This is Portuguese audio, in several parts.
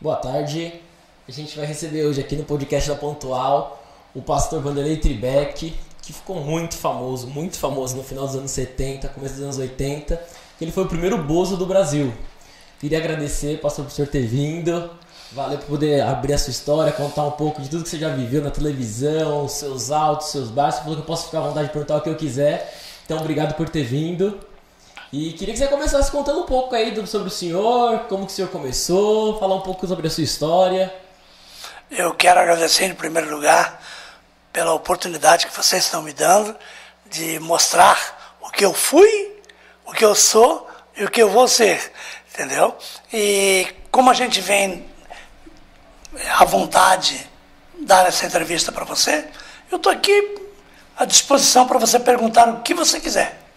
Boa tarde. A gente vai receber hoje aqui no podcast da Pontual o pastor Vanderlei Tribeck, que ficou muito famoso, muito famoso no final dos anos 70, começo dos anos 80. Ele foi o primeiro bozo do Brasil. Queria agradecer, pastor, por senhor ter vindo. Valeu por poder abrir a sua história, contar um pouco de tudo que você já viveu na televisão, seus altos, seus baixos. Falou que eu posso ficar à vontade de perguntar o que eu quiser. Então, obrigado por ter vindo. E queria que você começasse contando um pouco aí sobre o senhor, como que o senhor começou, falar um pouco sobre a sua história. Eu quero agradecer em primeiro lugar pela oportunidade que vocês estão me dando de mostrar o que eu fui, o que eu sou e o que eu vou ser, entendeu? E como a gente vem à vontade dar essa entrevista para você, eu estou aqui à disposição para você perguntar o que você quiser.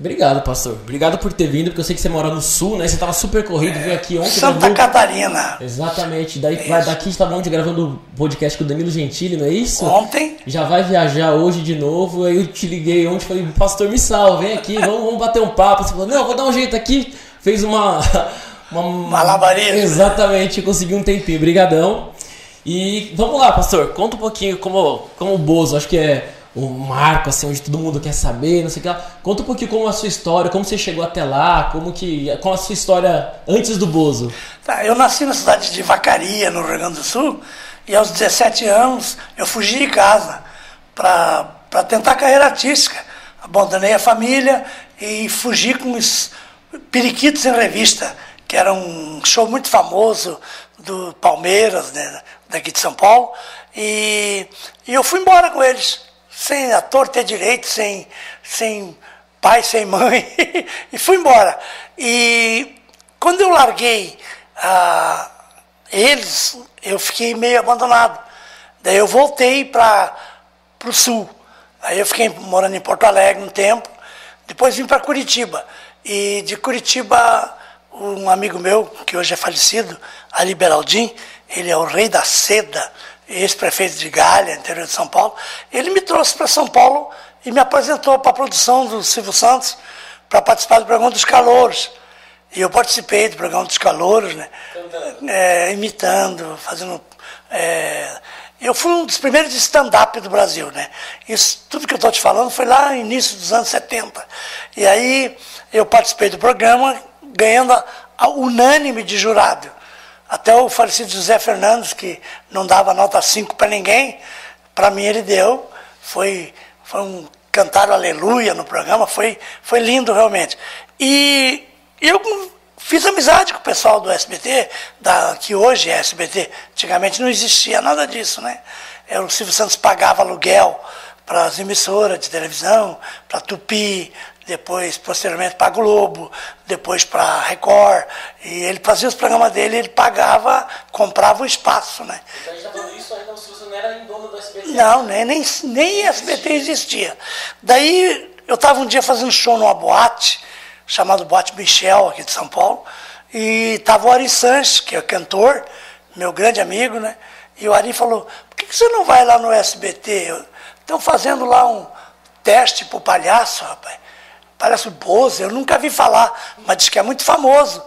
Obrigado, pastor. Obrigado por ter vindo, porque eu sei que você mora no sul, né? Você estava super corrido, veio aqui ontem. Santa gravou... Catarina. Exatamente. Daí vai daqui estava ontem gravando o podcast com o Danilo Gentili, não é isso? Ontem. Já vai viajar hoje de novo. Aí eu te liguei ontem e falei, pastor, me salve, vem aqui, vamos, vamos bater um papo. Você falou, não, vou dar um jeito aqui. Fez uma. Uma malabarismo. Exatamente, consegui um tempinho. Brigadão. E vamos lá, pastor. Conta um pouquinho como, como o Bozo, acho que é o marco, assim, onde todo mundo quer saber, não sei o que lá. Conta um pouquinho como a sua história, como você chegou até lá, como que. Como a sua história antes do Bozo. Tá, eu nasci na cidade de Vacaria, no Rio Grande do Sul, e aos 17 anos eu fugi de casa para tentar carreira artística. Abandonei a família e fugi com os Periquitos em Revista, que era um show muito famoso do Palmeiras, né, daqui de São Paulo, e, e eu fui embora com eles sem ator ter direito, sem, sem pai, sem mãe, e fui embora. E quando eu larguei ah, eles, eu fiquei meio abandonado. Daí eu voltei para o sul. Aí eu fiquei morando em Porto Alegre um tempo, depois vim para Curitiba. E de Curitiba, um amigo meu, que hoje é falecido, Ali Beraldim, ele é o rei da seda, ex-prefeito de Galha, interior de São Paulo, ele me trouxe para São Paulo e me apresentou para a produção do Silvio Santos para participar do programa dos Calouros. E eu participei do programa dos Calouros, né? É, imitando, fazendo. É, eu fui um dos primeiros de stand-up do Brasil, né? Isso, tudo que eu estou te falando foi lá no início dos anos 70. E aí eu participei do programa, ganhando a, a unânime de jurado. Até o falecido José Fernandes, que não dava nota 5 para ninguém, para mim ele deu. Foi, foi um cantar aleluia no programa, foi, foi lindo realmente. E eu fiz amizade com o pessoal do SBT, da, que hoje é SBT. Antigamente não existia nada disso, né? É, o Silvio Santos pagava aluguel para as emissoras de televisão, para Tupi, depois, posteriormente, para a Globo, depois para a Record. E ele fazia os programas dele, ele pagava, comprava o espaço, né? Então a gente falando isso ainda não era dono do SBT? Não, nem, nem, nem SBT existia. Daí, eu estava um dia fazendo show numa boate, chamado Boate Michel, aqui de São Paulo, e estava o Ari Sanches, que é cantor, meu grande amigo, né? E o Ari falou, por que, que você não vai lá no SBT? Estão fazendo lá um teste para o palhaço, rapaz. Palhaço Bozo, eu nunca vi falar, mas diz que é muito famoso.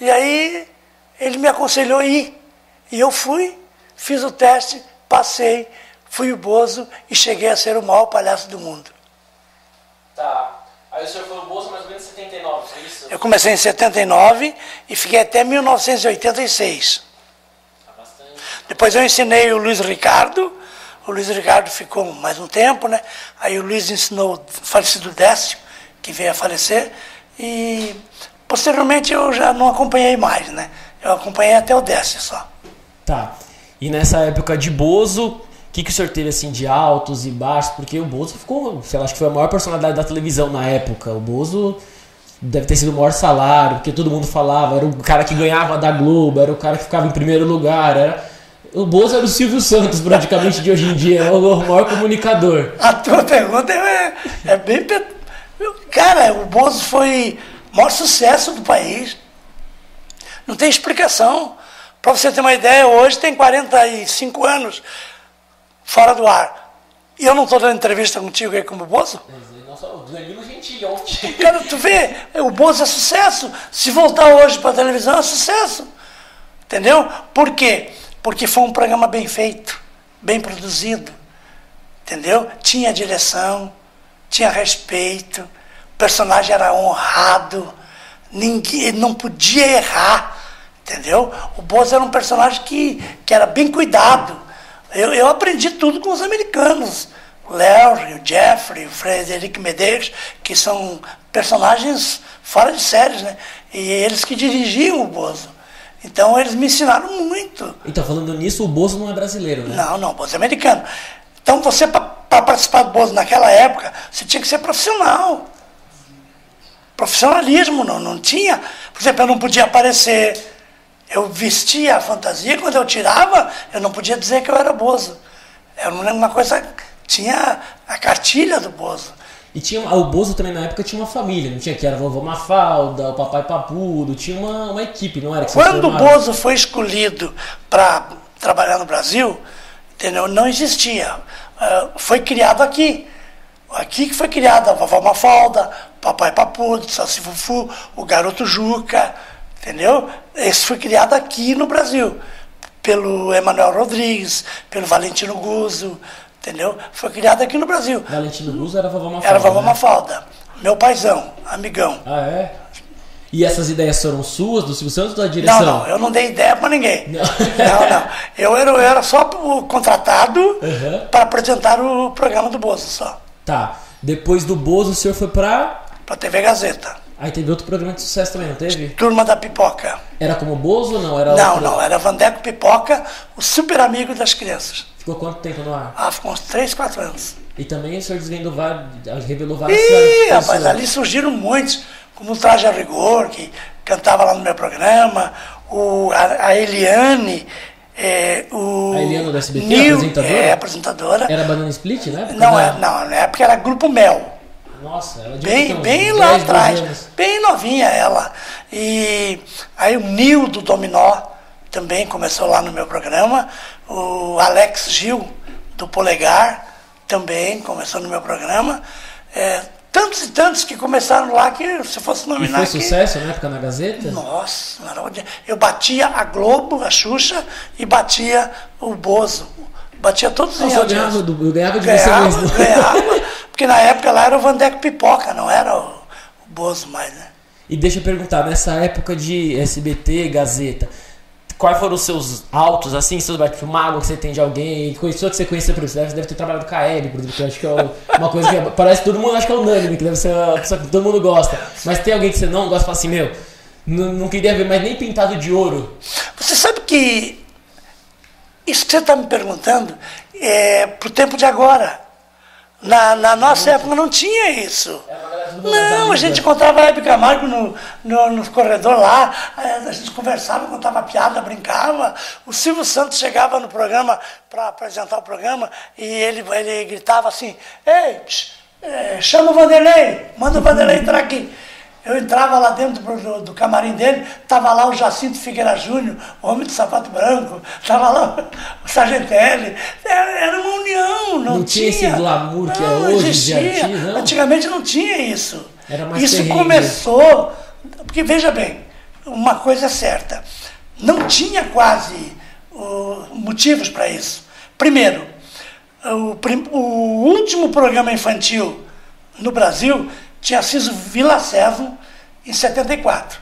E aí ele me aconselhou a ir. E eu fui, fiz o teste, passei, fui o Bozo e cheguei a ser o maior palhaço do mundo. Tá. Aí o senhor foi o Bozo mais ou menos em 79, foi isso? Eu comecei em 79 e fiquei até 1986. Tá bastante. Depois eu ensinei o Luiz Ricardo, o Luiz Ricardo ficou mais um tempo, né? Aí o Luiz ensinou o falecido Décio, que veio a falecer, e posteriormente eu já não acompanhei mais, né? Eu acompanhei até o Décio só. Tá. E nessa época de Bozo, o que, que o senhor teve assim de altos e baixos? Porque o Bozo ficou, sei lá, acho que foi a maior personalidade da televisão na época. O Bozo deve ter sido o maior salário, porque todo mundo falava, era o cara que ganhava da Globo, era o cara que ficava em primeiro lugar, era o Bozo era o Silvio Santos, praticamente, de hoje em dia, é o maior comunicador. A tua pergunta é, é bem Cara, o Bozo foi o maior sucesso do país. Não tem explicação. Para você ter uma ideia, hoje tem 45 anos fora do ar. E eu não estou dando entrevista contigo aí como Bozo? Danilo Gentili ontem. Cara, tu vê, o Bozo é sucesso. Se voltar hoje para a televisão, é sucesso. Entendeu? Por quê? Porque foi um programa bem feito, bem produzido. Entendeu? Tinha direção, tinha respeito, personagem era honrado, ninguém não podia errar. Entendeu? O Bozo era um personagem que, que era bem cuidado. Eu, eu aprendi tudo com os americanos. O Larry, o Jeffrey, o Frederic Medeiros, que são personagens fora de séries, né? E eles que dirigiam o Bozo. Então eles me ensinaram muito. Então, falando nisso, o Bozo não é brasileiro, né? Não, não, o Bozo é americano. Então você, para participar do Bozo naquela época, você tinha que ser profissional. Profissionalismo, não, não tinha. Por exemplo, eu não podia aparecer. Eu vestia a fantasia, quando eu tirava, eu não podia dizer que eu era Bozo. Era uma coisa. Tinha a cartilha do Bozo. E tinha, o Bozo também na época tinha uma família, não tinha que era a vovó Mafalda, o papai Papudo, tinha uma, uma equipe, não era? Que Quando o Bozo foi escolhido para trabalhar no Brasil, entendeu? não existia. Uh, foi criado aqui. Aqui que foi criada a vovó Mafalda, papai Papudo, o Saci Fufu, o garoto Juca, entendeu? Esse foi criado aqui no Brasil, pelo Emanuel Rodrigues, pelo Valentino Guzzo, entendeu? Foi criado aqui no Brasil. Valentino Guzzo era vovó Mafalda. Era vovó né? Mafalda. Meu paizão, amigão. Ah, é? E essas ideias foram suas, do Silvio Santos, ou da direção? Não, não, eu não dei ideia para ninguém. Não. não, não. Eu era, eu era só contratado uhum. para apresentar o programa do Bozo só. Tá. Depois do Bozo, o senhor foi para? Para TV Gazeta. Aí teve outro programa de sucesso também, não teve? Turma da Pipoca. Era como Bozo ou não? Era não, outro... não, era Vandeco Pipoca, o super amigo das crianças. Ficou quanto tempo no ar? Ah, ficou uns 3, 4 anos. E também o senhor desvendou vários, revelou várias Ih, rapaz, ali surgiram muitos, como o Traje a Rigor, que cantava lá no meu programa, o, a, a Eliane, é, o a Eliane do SBT, Nil, apresentadora? É, apresentadora. Era Banana Split, né? Não, é, não, na época era Grupo Mel. Nossa, ela bem, bem lá atrás, bem novinha ela. E aí o Nil do Dominó também começou lá no meu programa. O Alex Gil do Polegar também começou no meu programa. É, tantos e tantos que começaram lá que se fosse nominar. E foi sucesso na época na Gazeta? Nossa, eu batia a Globo, a Xuxa e batia o Bozo. Batia todos os dias. Ganhava, eu ganhava de ganhava, você mesmo. Ganhava, porque na época lá era o Vandeco Pipoca, não era o, o Bozo mais, né? E deixa eu perguntar, nessa época de SBT, Gazeta, quais foram os seus altos, assim, seus tipo, mágoa que você tem de alguém, pessoa que você conheceu por isso, deve, deve ter trabalhado com a Ellie, por exemplo, eu acho que é uma coisa que parece que todo mundo acha que é unânime, que deve ser uma pessoa que todo mundo gosta. Mas tem alguém que você não gosta e fala assim, meu, não, não queria ver mais nem pintado de ouro. Você sabe que isso que você está me perguntando é pro tempo de agora. Na, na nossa época não tinha isso. Não, a gente encontrava a Hebe Camargo no, no, no, corredor lá, a gente conversava, contava piada, brincava. O Silvio Santos chegava no programa para apresentar o programa e ele, ele gritava assim, ei, é, chama o Vanderlei, manda o Vanderlei entrar aqui. Eu entrava lá dentro do, do camarim dele, estava lá o Jacinto Figueira Júnior, o homem de sapato branco, estava lá o Sargentelli. Era, era uma união, não, não tinha. tinha esse glamour que é não, é hoje existia. não? Antigamente não tinha isso. Isso terrível. começou, porque veja bem, uma coisa é certa, não tinha quase uh, motivos para isso. Primeiro, o, o último programa infantil no Brasil tinha sido Vila Sésamo em 74.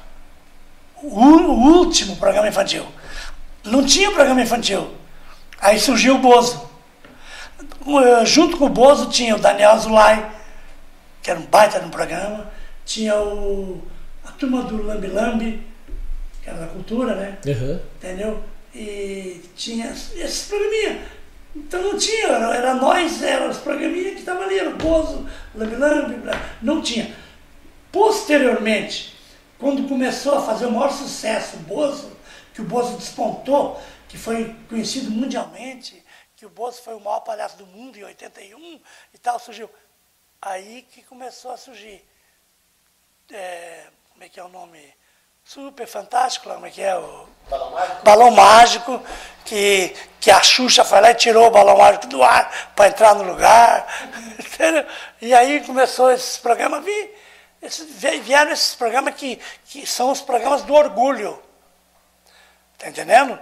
O, o último programa infantil. Não tinha programa infantil. Aí surgiu o Bozo. Junto com o Bozo tinha o Daniel Azulay, que era um baita no programa, tinha o, a turma do Lambi Lambi, que era da cultura, né? Uhum. Entendeu? E tinha esses programinhas. Então não tinha, era, era nós, eram os programinhas que estavam ali, era o Bozo, Lambi Lambi, não tinha. Posteriormente, quando começou a fazer o maior sucesso o Bozo, que o Bozo despontou, que foi conhecido mundialmente, que o Bozo foi o maior palhaço do mundo em 81 e tal, surgiu. Aí que começou a surgir. É, como é que é o nome? Super fantástico, como é que é? O balão mágico. Balão mágico, que, que a Xuxa foi lá e tirou o balão mágico do ar para entrar no lugar. Entendeu? E aí começou esse programa a vir. Esses, vieram esses programas que, que são os programas do orgulho. Tá entendendo?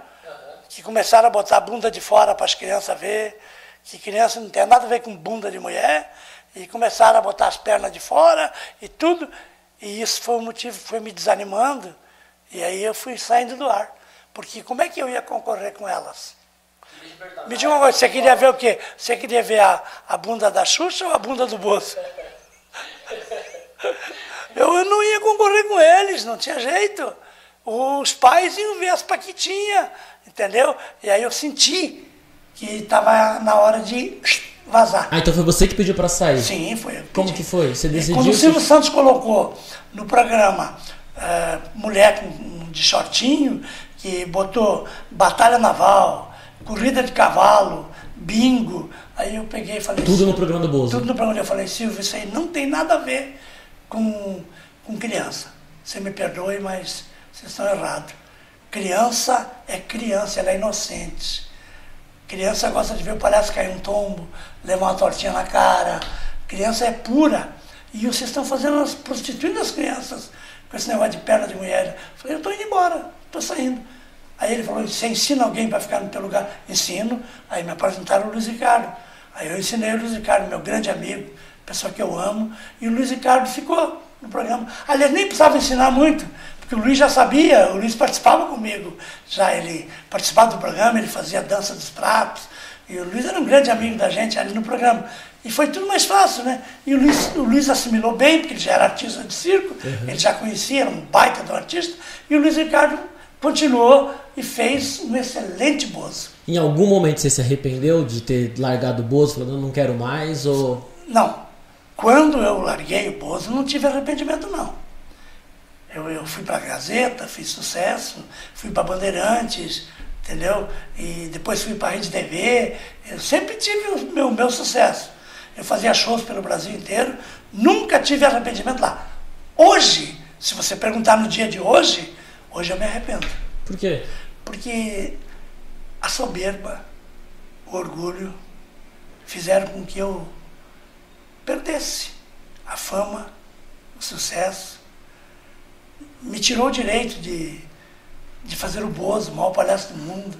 Que começaram a botar a bunda de fora para as crianças ver, que criança não tem nada a ver com bunda de mulher, e começaram a botar as pernas de fora e tudo. E isso foi o motivo, foi me desanimando, e aí eu fui saindo do ar. Porque como é que eu ia concorrer com elas? Me diga uma coisa, você queria ver o quê? Você queria ver a, a bunda da Xuxa ou a bunda do Bolso? Eu, eu não ia concorrer com eles, não tinha jeito. Os pais iam ver as paquitinhas, entendeu? E aí eu senti que estava na hora de vazar. Ah, então foi você que pediu para sair? Sim, foi. Como que foi? Você decidiu? Quando o Silvio que... Santos colocou no programa uh, mulher de shortinho, que botou batalha naval, corrida de cavalo, bingo, aí eu peguei e falei... Tudo no programa do Bozo? Tudo no programa. Eu falei, Silvio, isso aí não tem nada a ver com, com criança. Você me perdoe, mas vocês estão errados. Criança é criança, ela é inocente. Criança gosta de ver o palhaço cair um tombo, levar uma tortinha na cara. Criança é pura. E vocês estão fazendo, prostituindo as crianças com esse negócio de perna de mulher. Eu falei, eu estou indo embora, estou saindo. Aí ele falou, você ensina alguém para ficar no teu lugar? Ensino. Aí me apresentaram o Luiz Ricardo. Aí eu ensinei o Luiz Ricardo, meu grande amigo, pessoa que eu amo, e o Luiz Ricardo ficou no programa. Aliás, nem precisava ensinar muito, porque o Luiz já sabia, o Luiz participava comigo, já ele participava do programa, ele fazia dança dos pratos, e o Luiz era um grande amigo da gente ali no programa. E foi tudo mais fácil, né? E o Luiz, o Luiz assimilou bem, porque ele já era artista de circo, uhum. ele já conhecia, era um baita do artista, e o Luiz Ricardo continuou e fez um excelente Bozo. Em algum momento você se arrependeu de ter largado o Bozo, falando não quero mais, ou... Não, quando eu larguei o Bozo, não tive arrependimento, não. Eu, eu fui para a Gazeta, fiz sucesso, fui para Bandeirantes, entendeu? E depois fui para a Rede TV. Eu sempre tive o meu, meu sucesso. Eu fazia shows pelo Brasil inteiro, nunca tive arrependimento lá. Hoje, se você perguntar no dia de hoje, hoje eu me arrependo. Por quê? Porque a soberba, o orgulho, fizeram com que eu perdesse a fama, o sucesso. Me tirou o direito de, de fazer o Bozo, o maior palhaço do mundo,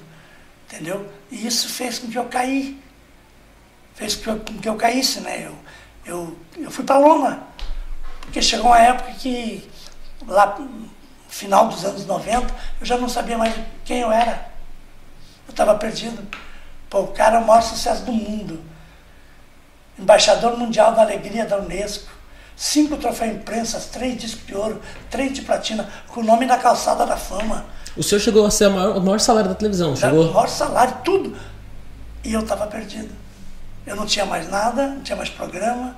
entendeu? E isso fez com que eu caí. Fez com que eu, com que eu caísse, né? Eu, eu, eu fui para loma. Porque chegou uma época que, lá final dos anos 90, eu já não sabia mais quem eu era. Eu estava perdido. Pô, o cara é o maior sucesso do mundo embaixador mundial da alegria da Unesco, cinco troféus imprensas, três discos de ouro, três de platina, com o nome na calçada da fama. O senhor chegou a ser maior, o maior salário da televisão, chegou? O maior salário, tudo. E eu estava perdido. Eu não tinha mais nada, não tinha mais programa.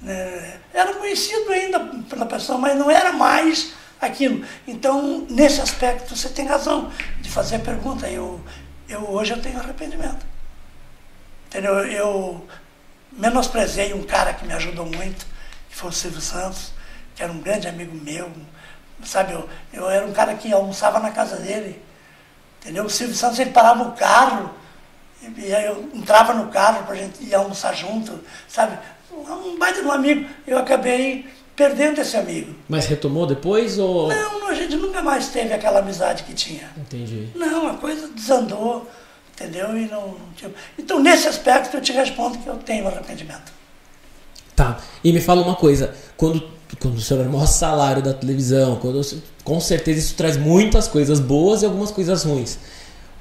Né? Era conhecido ainda pela pessoa, mas não era mais aquilo. Então, nesse aspecto, você tem razão de fazer a pergunta. Eu, eu hoje eu tenho arrependimento. Entendeu? Eu menosprezei um cara que me ajudou muito, que foi o Silvio Santos, que era um grande amigo meu. Sabe, eu, eu era um cara que almoçava na casa dele. Entendeu? O Silvio Santos ele parava o carro, e aí eu entrava no carro para a gente ir almoçar junto, sabe? Um baita de um amigo. Eu acabei perdendo esse amigo. Mas retomou depois ou. Não, a gente nunca mais teve aquela amizade que tinha. Entendi. Não, a coisa desandou entendeu? E não, tipo, então, nesse aspecto, eu te respondo que eu tenho arrependimento. Tá. E me fala uma coisa, quando, quando o senhor o maior salário da televisão, quando, com certeza isso traz muitas coisas boas e algumas coisas ruins.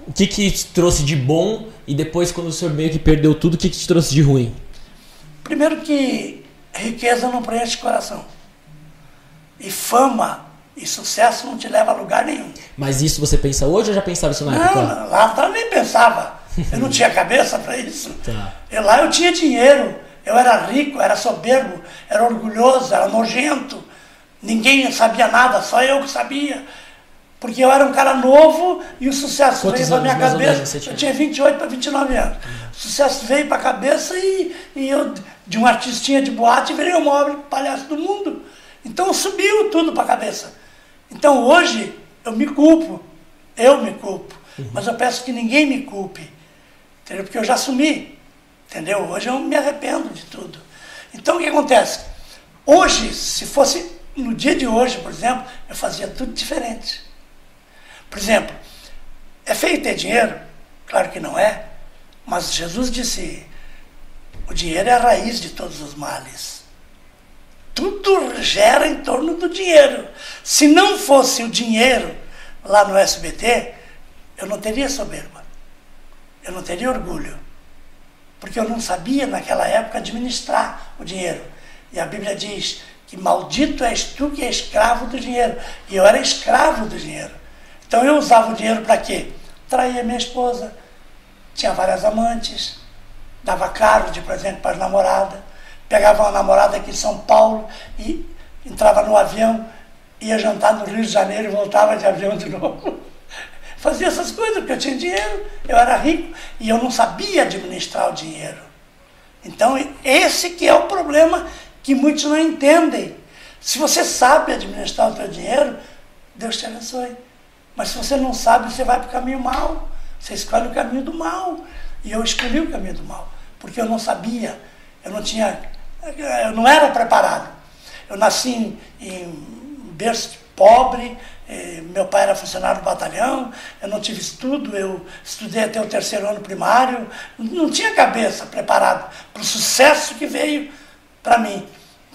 O que que te trouxe de bom e depois, quando o senhor meio que perdeu tudo, o que que te trouxe de ruim? Primeiro que riqueza não preenche o coração. E fama e sucesso não te leva a lugar nenhum. Mas isso você pensa hoje ou já pensava isso na não, época? Não, lá atrás nem pensava. Eu não tinha cabeça para isso. Tá. Eu, lá eu tinha dinheiro, eu era rico, era soberbo, era orgulhoso, era nojento. Ninguém sabia nada, só eu que sabia. Porque eu era um cara novo e o sucesso Quantos veio para minha cabeça. Tinha? Eu tinha 28 para 29 anos. O sucesso veio para a cabeça e, e eu, de um artistinha de boate, virei o maior palhaço do mundo. Então subiu tudo para a cabeça. Então hoje eu me culpo, eu me culpo, uhum. mas eu peço que ninguém me culpe, entendeu? Porque eu já assumi, entendeu? Hoje eu me arrependo de tudo. Então o que acontece? Hoje, se fosse no dia de hoje, por exemplo, eu fazia tudo diferente. Por exemplo, É feio ter dinheiro? Claro que não é. Mas Jesus disse: o dinheiro é a raiz de todos os males. Tudo gera em torno do dinheiro. Se não fosse o dinheiro lá no SBT, eu não teria soberba. Eu não teria orgulho. Porque eu não sabia naquela época administrar o dinheiro. E a Bíblia diz que maldito és tu que é escravo do dinheiro. E eu era escravo do dinheiro. Então eu usava o dinheiro para quê? Traía minha esposa, tinha várias amantes, dava caro de presente para as namoradas, pegava uma namorada aqui em São Paulo e entrava no avião, ia jantar no Rio de Janeiro e voltava de avião de novo. Fazia essas coisas porque eu tinha dinheiro, eu era rico e eu não sabia administrar o dinheiro. Então, esse que é o problema que muitos não entendem. Se você sabe administrar o seu dinheiro, Deus te abençoe. Mas se você não sabe, você vai para o caminho mal. Você escolhe o caminho do mal. E eu escolhi o caminho do mal, porque eu não sabia, eu não tinha, eu não era preparado. Eu nasci em, em berço pobre, meu pai era funcionário do batalhão, eu não tive estudo, eu estudei até o terceiro ano primário, não tinha cabeça preparado para o sucesso que veio para mim.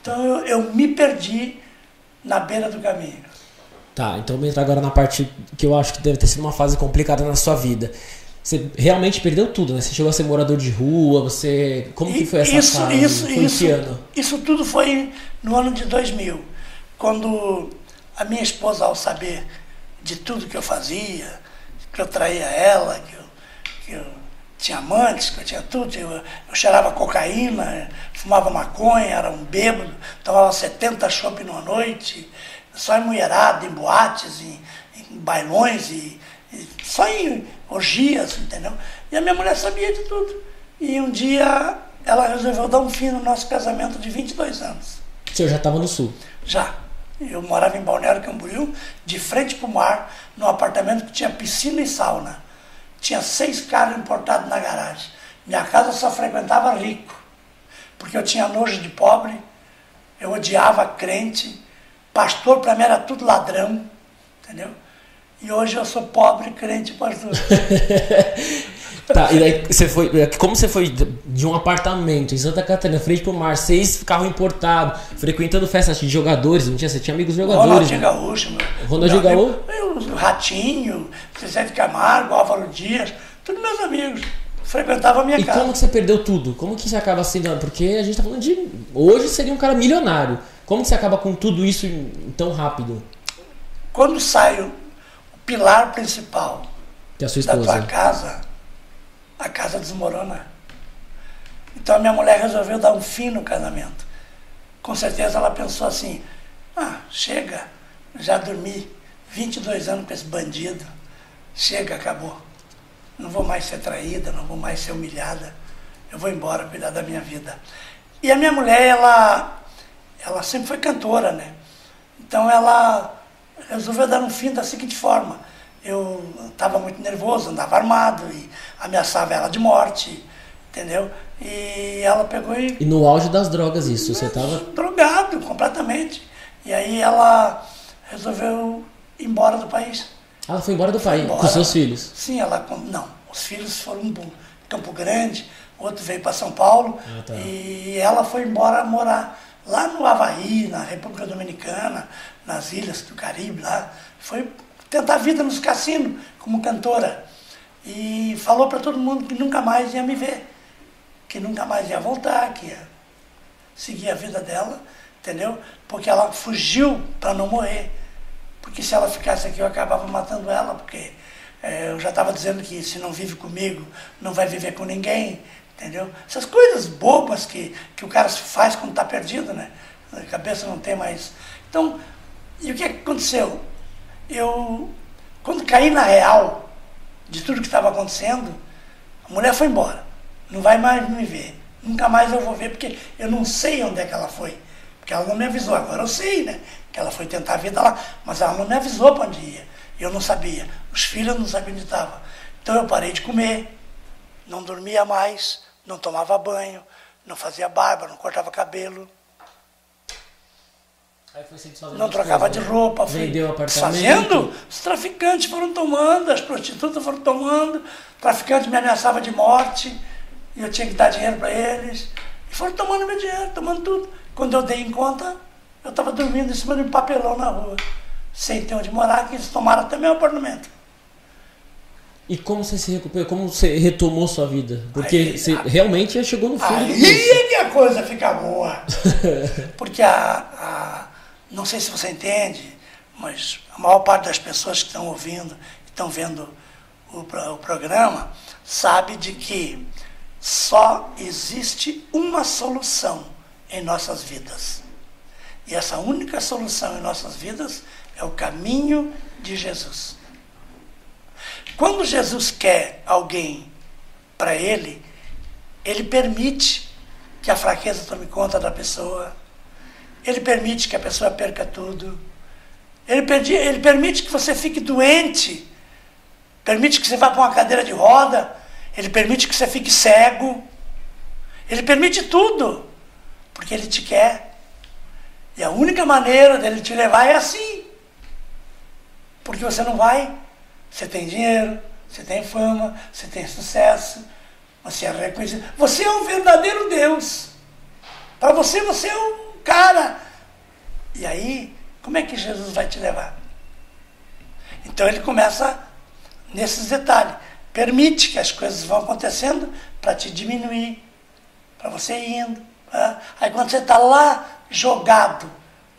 Então eu, eu me perdi na beira do caminho. Tá, então vamos entrar agora na parte que eu acho que deve ter sido uma fase complicada na sua vida. Você realmente perdeu tudo, né? Você chegou a ser morador de rua, você. Como que foi essa isso, fase? Isso, foi isso, ano? isso tudo foi no ano de 2000, quando a minha esposa, ao saber de tudo que eu fazia, que eu traía ela, que eu, que eu tinha amantes, que eu tinha tudo, eu, eu cheirava cocaína, fumava maconha, era um bêbado, tomava 70 chopp numa noite, só em mulherada, em boates, em, em bailões, e, e, só em orgias, entendeu? E a minha mulher sabia de tudo. E um dia ela resolveu dar um fim no nosso casamento de 22 anos. Você já estava no sul? Já. Eu morava em Balneário Camboriú, de frente para o mar, num apartamento que tinha piscina e sauna. Tinha seis carros importados na garagem. Minha casa só frequentava rico, porque eu tinha nojo de pobre, eu odiava crente, pastor para mim era tudo ladrão, entendeu? E hoje eu sou pobre, crente e pastor. Tá, e daí você foi. Como você foi de um apartamento em Santa Catarina, frente pro mar, seis carro importado, frequentando festas de jogadores, não tinha? Você tinha amigos jogadores? Ronaldinho né? Gaúcho, meu. Ronaldinho meu Gaúcho? amigo, eu, Ratinho, de Camargo, Álvaro Dias, todos meus amigos. Frequentavam a minha E casa. como que você perdeu tudo? Como que você acaba sendo. Porque a gente tá falando de. Hoje seria um cara milionário. Como que você acaba com tudo isso tão rápido? Quando sai o, pilar principal é da tua casa, a casa desmorona. Então a minha mulher resolveu dar um fim no casamento. Com certeza ela pensou assim: ah, chega, já dormi 22 anos com esse bandido, chega, acabou. Não vou mais ser traída, não vou mais ser humilhada, eu vou embora cuidar da minha vida. E a minha mulher, ela, ela sempre foi cantora, né? Então ela resolveu dar um fim da seguinte forma. Eu estava muito nervoso, andava armado e ameaçava ela de morte, entendeu? E ela pegou e E no auge das drogas, isso. Você tava. drogado completamente. E aí ela resolveu ir embora do país. Ela foi embora do país embora. com seus filhos. Sim, ela. Não, os filhos foram para Campo Grande, outro veio para São Paulo. Ah, tá. E ela foi embora morar lá no Havaí, na República Dominicana, nas ilhas do Caribe lá. Foi tentar a vida nos cassinos como cantora. E falou para todo mundo que nunca mais ia me ver. Que nunca mais ia voltar, que ia seguir a vida dela, entendeu? Porque ela fugiu para não morrer. Porque se ela ficasse aqui, eu acabava matando ela, porque eh, eu já estava dizendo que se não vive comigo, não vai viver com ninguém, entendeu? Essas coisas bobas que, que o cara faz quando está perdido, né? A cabeça não tem mais. Então, e o que aconteceu? Eu, quando caí na real de tudo que estava acontecendo, a mulher foi embora. Não vai mais me ver. Nunca mais eu vou ver, porque eu não sei onde é que ela foi. Porque ela não me avisou. Agora eu sei, né? Que ela foi tentar a vida lá. Mas ela não me avisou para onde ia. Eu não sabia. Os filhos não sabiam onde estava. Então eu parei de comer, não dormia mais, não tomava banho, não fazia barba, não cortava cabelo. Não trocava de roupa, fui Vendeu apartamento. fazendo. Os traficantes foram tomando, as prostitutas foram tomando, o traficante me ameaçava de morte, e eu tinha que dar dinheiro para eles. E foram tomando meu dinheiro, tomando tudo. Quando eu dei em conta, eu estava dormindo em cima de um papelão na rua, sem ter onde morar, que eles tomaram até meu apartamento. E como você se recuperou? Como você retomou sua vida? Porque Aí- você realmente chegou no do Aí é que a coisa fica boa. Porque a, a- Não sei se você entende, mas a maior parte das pessoas que estão ouvindo, que estão vendo o, o programa, sabe de que só existe uma solução em nossas vidas. E essa única solução em nossas vidas é o caminho de Jesus. Quando Jesus quer alguém para ele, ele permite que a fraqueza tome conta da pessoa. Ele permite que a pessoa perca tudo. Ele, perdi- ele permite que você fique doente. Permite que você vá para uma cadeira de roda. Ele permite que você fique cego. Ele permite tudo. Porque ele te quer. E a única maneira dele te levar é assim. Porque você não vai. Você tem dinheiro, você tem fama, você tem sucesso, você é reconhecido. Você é um verdadeiro Deus. Para você, você é um cara. E aí, como é que Jesus vai te levar? Então ele começa nesses detalhes. Permite que as coisas vão acontecendo para te diminuir, para você indo. tá? Aí quando você está lá jogado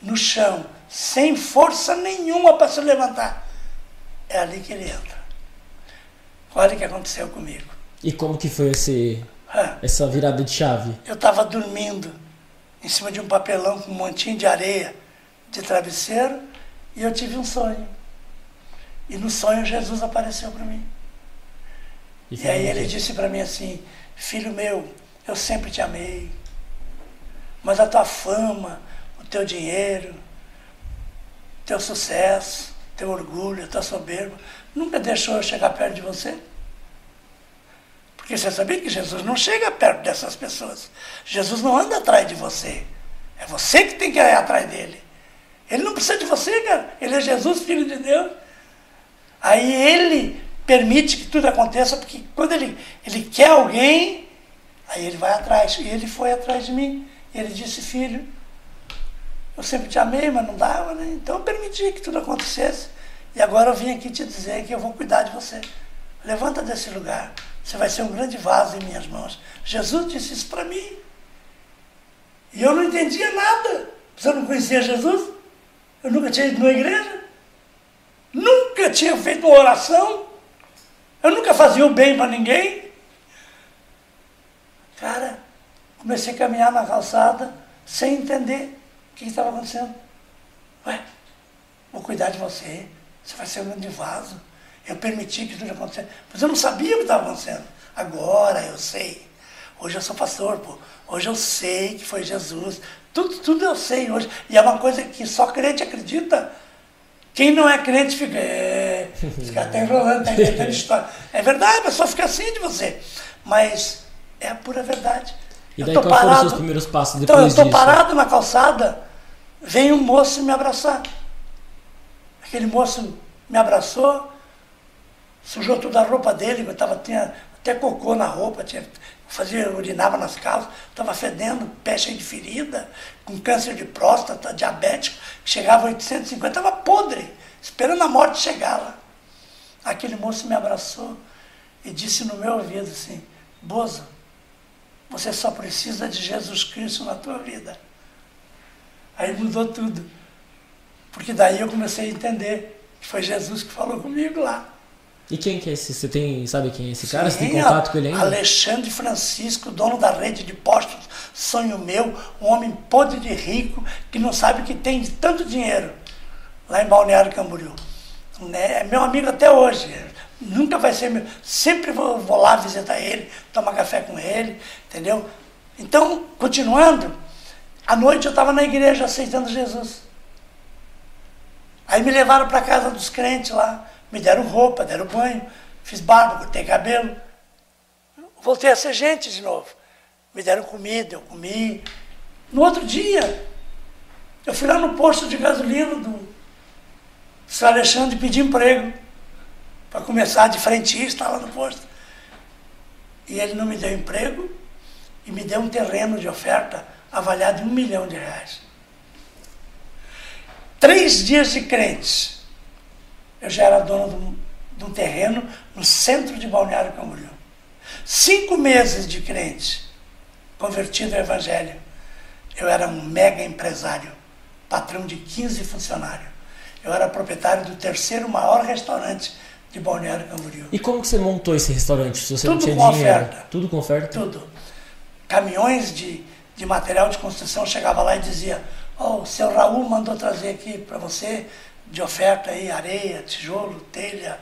no chão, sem força nenhuma para se levantar, é ali que ele entra. Olha o que aconteceu comigo. E como que foi esse, Ah, essa virada de chave? Eu estava dormindo em cima de um papelão com um montinho de areia de travesseiro e eu tive um sonho. E no sonho Jesus apareceu para mim. E falou aí ele disse para mim assim: Filho meu, eu sempre te amei, mas a tua fama, o teu dinheiro, teu sucesso, teu orgulho, a tua soberba, nunca deixou eu chegar perto de você. Porque você sabia que Jesus não chega perto dessas pessoas. Jesus não anda atrás de você. É você que tem que ir atrás dele. Ele não precisa de você, cara. Ele é Jesus, Filho de Deus. Aí ele permite que tudo aconteça, porque quando ele, ele quer alguém, aí ele vai atrás. E ele foi atrás de mim. E ele disse, filho, eu sempre te amei, mas não dava, né? Então eu permiti que tudo acontecesse. E agora eu vim aqui te dizer que eu vou cuidar de você. Levanta desse lugar. Você vai ser um grande vaso em minhas mãos. Jesus disse isso para mim. E eu não entendia nada. Você não conhecia Jesus? Eu nunca tinha ido numa igreja. Nunca tinha feito uma oração. Eu nunca fazia o bem para ninguém. Cara, comecei a caminhar na calçada sem entender o que estava acontecendo. Ué, vou cuidar de você. Você vai ser um grande vaso. Eu permiti que tudo acontecesse. Mas eu não sabia o que estava acontecendo. Agora eu sei. Hoje eu sou pastor, pô. Hoje eu sei que foi Jesus. Tudo, tudo eu sei hoje. E é uma coisa que só crente acredita. Quem não é crente fica. É, esse cara enrolando, está inventando história. É verdade, a pessoa fica assim de você. Mas é a pura verdade. E Eu daí quais foram os seus primeiros passos Então, eu depois estou parado na calçada, vem um moço me abraçar. Aquele moço me abraçou, sujou toda a roupa dele, tava, tinha até cocô na roupa, tinha, fazia, urinava nas calças, estava fedendo, cheio de ferida, com câncer de próstata, diabético, que chegava a 850, estava podre, esperando a morte chegar lá. Aquele moço me abraçou e disse no meu ouvido assim, Bozo, você só precisa de Jesus Cristo na tua vida. Aí mudou tudo. Porque daí eu comecei a entender que foi Jesus que falou comigo lá. E quem que é esse? Você tem, sabe quem é esse cara? Você tem Sim, contato com ele ainda? Alexandre Francisco, dono da rede de postos Sonho Meu, um homem podre de rico que não sabe que tem tanto dinheiro lá em Balneário Camboriú. Né? É meu amigo até hoje. Nunca vai ser meu. Sempre vou, vou lá visitar ele, tomar café com ele, entendeu? Então, continuando, à noite eu estava na igreja aceitando Jesus. Aí me levaram para casa dos crentes lá, me deram roupa, deram banho, fiz barba, cortei cabelo. Voltei a ser gente de novo. Me deram comida, eu comi. No outro dia, Eu fui lá no posto de gasolina do senhor Alexandre pedir emprego para começar de frentista lá no posto. E ele não me deu emprego e me deu um terreno de oferta avaliado em um milhão de reais. Três dias de crentes. Eu já era dono de um, de um terreno no centro de Balneário Camboriú. Cinco meses de crente, convertido ao Evangelho. Eu era um mega empresário, patrão de 15 funcionários. Eu era proprietário do terceiro maior restaurante de Balneário Camboriú. E como que você montou esse restaurante? Se você Tudo não tinha com dinheiro? oferta. Tudo com oferta? Tudo. Caminhões de, de material de construção chegava lá e dizia, ó, o seu Raul mandou trazer aqui para você de oferta aí, areia, tijolo, telha,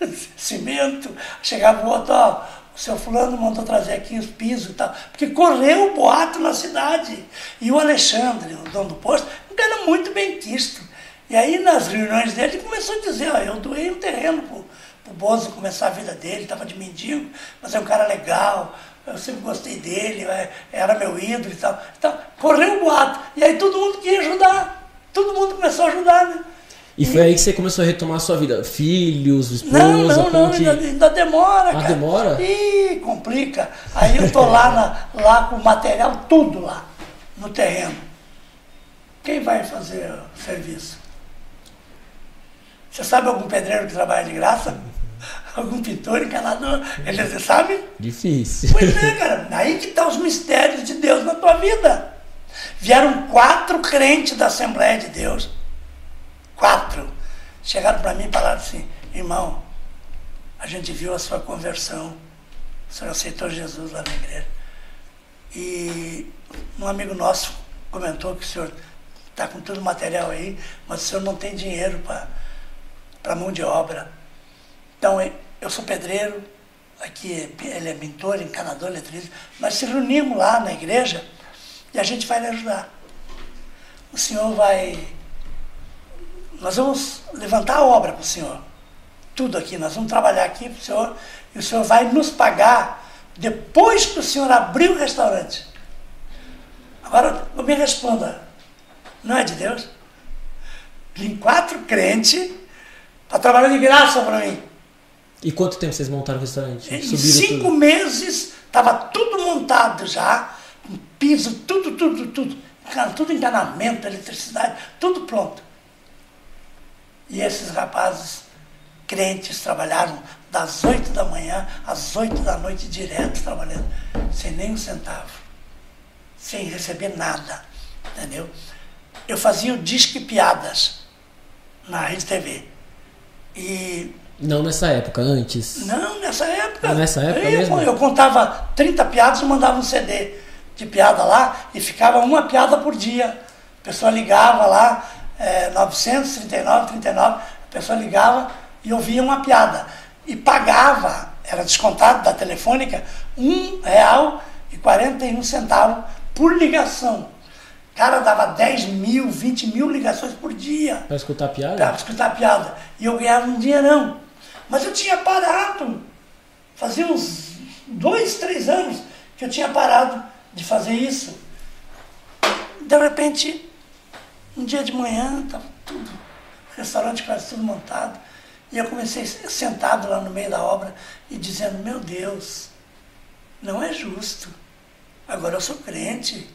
cimento. Chegava o outro, ó, o seu fulano mandou trazer aqui os pisos e tal. Porque correu o boato na cidade. E o Alexandre, o dono do posto, um cara muito bem quisto. E aí nas reuniões dele ele começou a dizer, ó, eu doei um terreno pro, pro Bozo começar a vida dele, estava de mendigo, mas é um cara legal, eu sempre gostei dele, é, era meu ídolo e tal. Então, correu o boato. E aí todo mundo queria ajudar. Todo mundo começou a ajudar, né? E foi aí que você começou a retomar a sua vida? Filhos, esposa, Não, não, não, que... ainda, ainda demora, Ah, cara. demora? Ih, complica. Aí eu tô lá, na, lá com o material, tudo lá, no terreno. Quem vai fazer o serviço? Você sabe algum pedreiro que trabalha de graça? Algum pintor, encanador? Ele sabe? Difícil. Pois é, cara. Aí que estão os mistérios de Deus na tua vida. Vieram quatro crentes da Assembleia de Deus. Quatro. Chegaram para mim e falaram assim, irmão, a gente viu a sua conversão. O senhor aceitou Jesus lá na igreja. E um amigo nosso comentou que o senhor está com todo o material aí, mas o senhor não tem dinheiro para mão de obra. Então, eu- sou pedreiro, aqui ele é pintor, encanador, eletricista. Nós se reunimos lá na igreja e a gente vai lhe ajudar. O senhor vai. Nós vamos levantar a obra para o senhor. Tudo aqui, nós vamos trabalhar aqui para o senhor e o senhor vai nos pagar depois que o senhor abrir o restaurante. Agora, me responda, não é de Deus? Vim quatro crentes para trabalhar de graça para mim. E quanto tempo vocês montaram o restaurante? Em cinco tudo? meses estava tudo montado já, com piso, tudo, tudo, tudo. Cara, tudo encanamento, eletricidade, tudo pronto. Esses rapazes crentes trabalharam das oito da manhã às oito da noite direto trabalhando, sem nem um centavo, sem receber nada, entendeu? Eu fazia o disque piadas na Rede TV. E Não nessa época, antes. não, nessa época. Ah, nessa época eu, mesmo? eu contava 30 piadas e mandava um CD de piada lá e ficava uma piada por dia. A pessoa ligava lá, é, 939, 39, a pessoa ligava e ouvia uma piada. E pagava, era descontado da telefônica, um real e 41 centavos por ligação. Cara, dava 10 mil, 20 mil ligações por dia Pra escutar a piada? para escutar piada. E eu ganhava um dinheirão. Mas eu tinha parado. Fazia uns dois, três anos que eu tinha parado de fazer isso. De repente, um dia de manhã, estava tudo, restaurante quase tudo montado. E eu comecei sentado lá no meio da obra e dizendo, meu Deus, não é justo. Agora eu sou crente.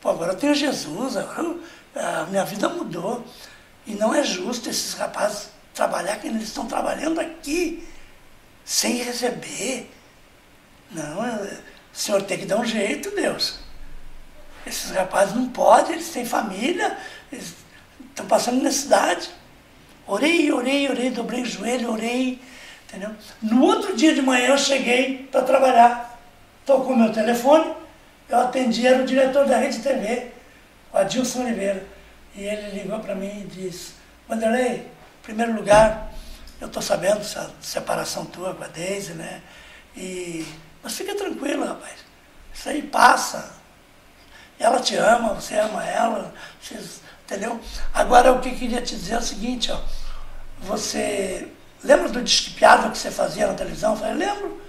Pô, agora eu tenho Jesus, agora eu- a minha vida mudou. E não é justo esses rapazes trabalhar que eles estão trabalhando aqui, sem receber. Não, o senhor tem que dar um jeito, Deus. Esses rapazes não podem, eles têm família, estão passando necessidade. Orei, orei, orei, dobrei o joelho, orei, entendeu? No outro dia de manhã eu cheguei para trabalhar. Tocou meu telefone, eu atendi, era o diretor da Rede TV, o Adilson Oliveira. E ele ligou para mim e disse, Vanderlei, em primeiro lugar, eu estou sabendo dessa separação tua com a Deise, né? E, mas fica tranquilo, rapaz. Isso aí passa. Ela te ama, você ama ela, vocês, entendeu? Agora o que eu queria te dizer é o seguinte, ó. Você lembra do disque piada que você fazia na televisão? Eu falei, lembro.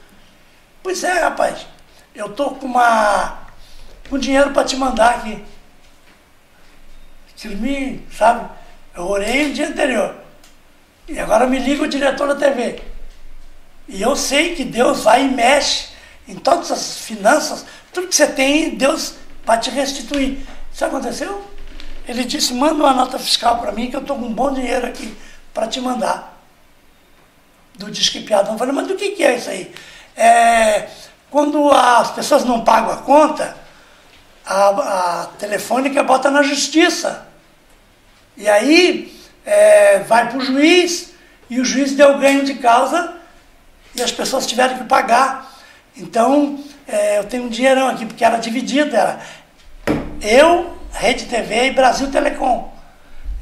Pois é, rapaz. Eu tô com uma com dinheiro para te mandar aqui. Me, sabe? Eu orei no dia anterior. E agora me liga o diretor da TV. E eu sei que Deus vai e mexe em todas as finanças, tudo que você tem, Deus vai te restituir. Isso aconteceu? Ele disse: manda uma nota fiscal para mim, que eu estou com um bom dinheiro aqui para te mandar. Do Disque Piada. Eu falei: mas do que, que é isso aí? É, quando as pessoas não pagam a conta, a, a telefônica bota na justiça. E aí é, vai para o juiz, e o juiz deu ganho de causa, e as pessoas tiveram que pagar. Então, é, eu tenho um dinheirão aqui, porque era dividido, era eu, Rede TV e Brasil Telecom.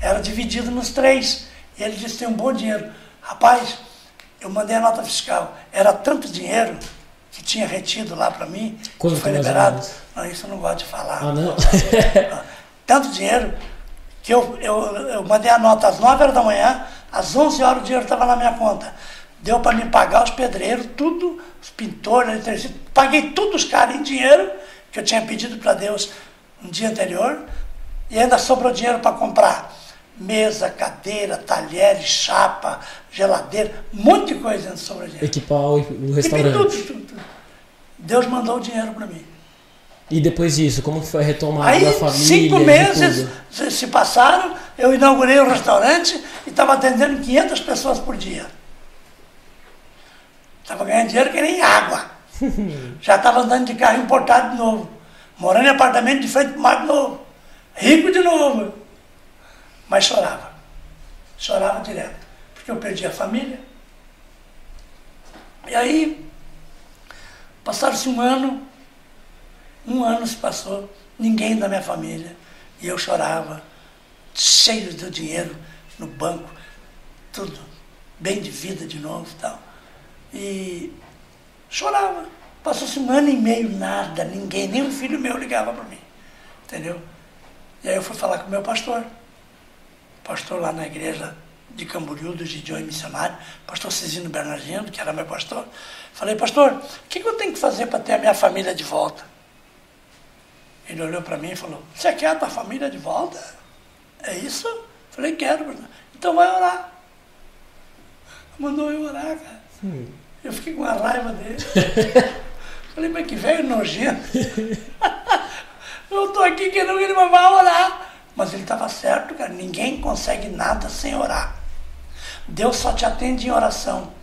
Era dividido nos três. E ele disse, tem um bom dinheiro. Rapaz, eu mandei a nota fiscal. Era tanto dinheiro que tinha retido lá para mim, Quanto que foi liberado. Não, isso eu não gosto de falar. Ah, não? Tanto dinheiro que eu, eu, eu mandei a nota às 9 horas da manhã, às 11 horas o dinheiro estava na minha conta. Deu para me pagar os pedreiros, tudo, os pintores, eletricistas. Paguei todos os caras em dinheiro que eu tinha pedido para Deus no dia anterior. E ainda sobrou dinheiro para comprar mesa, cadeira, talheres, chapa, geladeira, um monte de coisa ainda sobrou dinheiro. Equipar o, o restaurante. tudo, tudo, tudo. Deus mandou o dinheiro para mim. E depois disso, como foi a retomada Aí, da família? cinco meses se, passaram, eu inaugurei o restaurante e estava atendendo 500 pessoas por dia. Estava ganhando dinheiro que nem água. Já estava andando de carro importado de novo. Morando em apartamento de frente para o mar de novo. Rico de novo. Mas chorava. Chorava direto. Porque eu perdi a família. E aí, passaram-se um ano, um ano se passou, ninguém da minha família. E eu chorava, cheio de dinheiro no banco, tudo, bem de vida de novo e tal. E chorava. Passou-se um ano e meio, nada, ninguém, nem um filho meu ligava para mim. Entendeu? E aí eu fui falar com o meu pastor. Pastor lá na igreja de Camboriú, do Gideon Missionário, pastor Cisino Bernardino, que era meu pastor. Falei, pastor, o que que eu tenho que fazer para ter a minha família de volta? Ele olhou para mim e falou: Você quer a tua família de volta? É isso? Falei: Quero. pastor." Então vai orar. Mandou eu orar, cara. Eu fiquei com uma raiva dele. Falei: Mas que velho nojento. eu estou aqui querendo que ele vá orar. Mas ele estava certo, cara. Ninguém consegue nada sem orar. Deus só te atende em oração.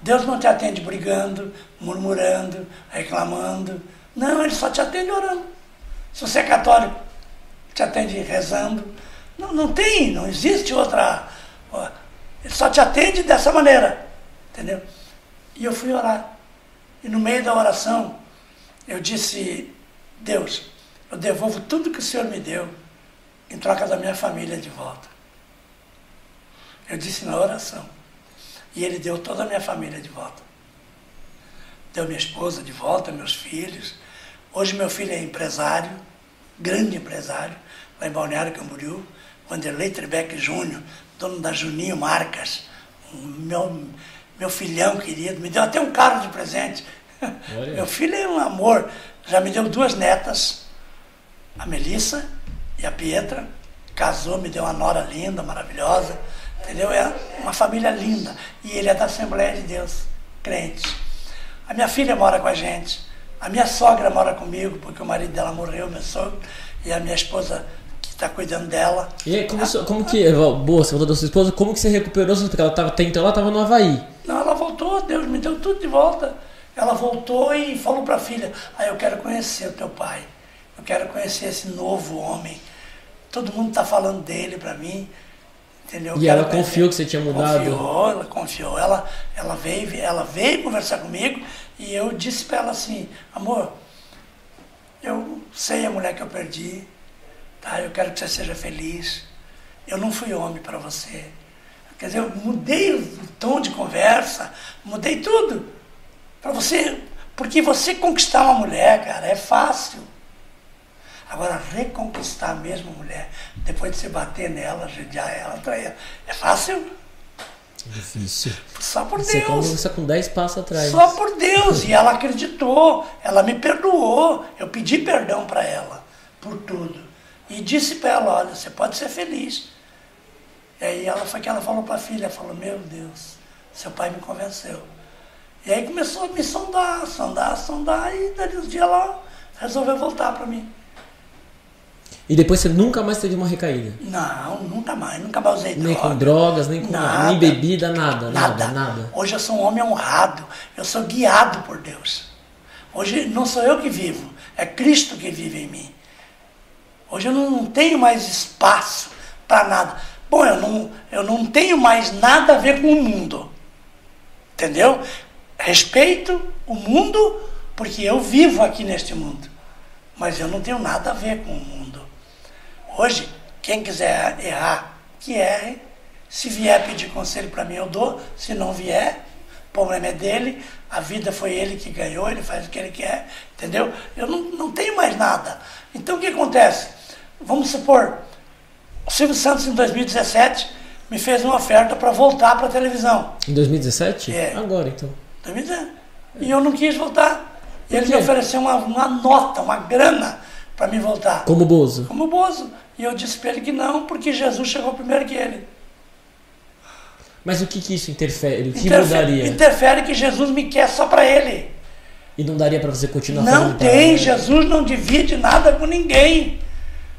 Deus não te atende brigando, murmurando, reclamando. Não, ele só te atende orando. Se você é católico, te atende rezando. Não, não tem, não existe outra. Ele só te atende dessa maneira. Entendeu? E eu fui orar. E no meio da oração, eu disse: Deus, eu devolvo tudo que o Senhor me deu em troca da minha família de volta. Eu disse na oração. E Ele deu toda a minha família de volta. Deu minha esposa de volta, meus filhos. Hoje meu filho é empresário, grande empresário, lá em Balneário Camboriú. Wanderlei Trebeck Júnior, dono da Juninho Marcas. O Meu, meu filhão querido, me deu até um carro de presente. Olha. Meu filho é um amor. Já me deu duas netas, a Melissa e a Pietra. Casou, me deu uma nora linda, maravilhosa. Entendeu? É uma família linda. E ele é da Assembleia de Deus, crente. A minha filha mora com a gente. A minha sogra mora comigo, porque o marido dela morreu, meu sogro. E a minha esposa, está cuidando dela. E aí, como, como que. Boa, você falou da sua esposa, como que você recuperou sua Porque ela tava, até então ela tava no Havaí. Não, ela voltou, Deus me deu tudo de volta. Ela voltou e falou para a filha: ah, Eu quero conhecer o teu pai. Eu quero conhecer esse novo homem. Todo mundo está falando dele para mim. Entendeu? Eu E ela conhecer." confiou que você tinha mudado? Confiou, ela confiou. Ela, ela, veio, ela veio conversar comigo e eu disse para ela assim: Amor, eu sei a mulher que eu perdi, tá? Eu quero que você seja feliz. Eu não fui homem para você. Quer dizer, eu mudei o tom de conversa, mudei tudo. Para você, porque você conquistar uma mulher, cara, é fácil. Agora, reconquistar a mesma mulher, depois de você bater nela, judiar ela, trair ela, é fácil? Difícil. Só por Você Deus. conversa com 10 passos atrás. Só por Deus. E ela acreditou, ela me perdoou. Eu pedi perdão para ela por tudo. E disse para ela, olha, você pode ser feliz. E aí ela foi que ela falou para a filha, falou, meu Deus, seu pai me convenceu. E aí começou a me sondar, sondar, sondar, e dali uns dias ela resolveu voltar para mim. E depois você nunca mais teve uma recaída? Não, nunca mais, nunca mais usei Nem droga. com drogas, nem com Nada. nem bebida, nada, Nada. nada, nada. Hoje eu sou um homem honrado, eu sou guiado por Deus. Hoje não sou eu que vivo, é Cristo que vive em mim. Hoje eu não tenho mais espaço para nada. Bom, eu não, eu não tenho mais nada a ver com o mundo. Entendeu? Respeito o mundo porque eu vivo aqui neste mundo. Mas eu não tenho nada a ver com o mundo. Hoje, quem quiser errar, que erre. Se vier pedir conselho para mim, eu dou. Se não vier, o problema é dele. A vida foi ele que ganhou, ele faz o que ele quer, entendeu? Eu não, não tenho mais nada. Então o que acontece? Vamos supor, o Silvio Santos em 2017 me fez uma oferta para voltar para a televisão. Em 2017? É. Agora então. 2017. E eu não quis voltar. E ele me ofereceu uma, uma nota, uma grana para me voltar. Como Bozo. Como Bozo. E eu disse para ele que não, porque Jesus chegou primeiro que ele. Mas o que que isso interfere? O que Interfe- mudaria? Interfere que Jesus me quer só para ele. E não daria pra você continuar Não tem, Jesus não divide nada com ninguém.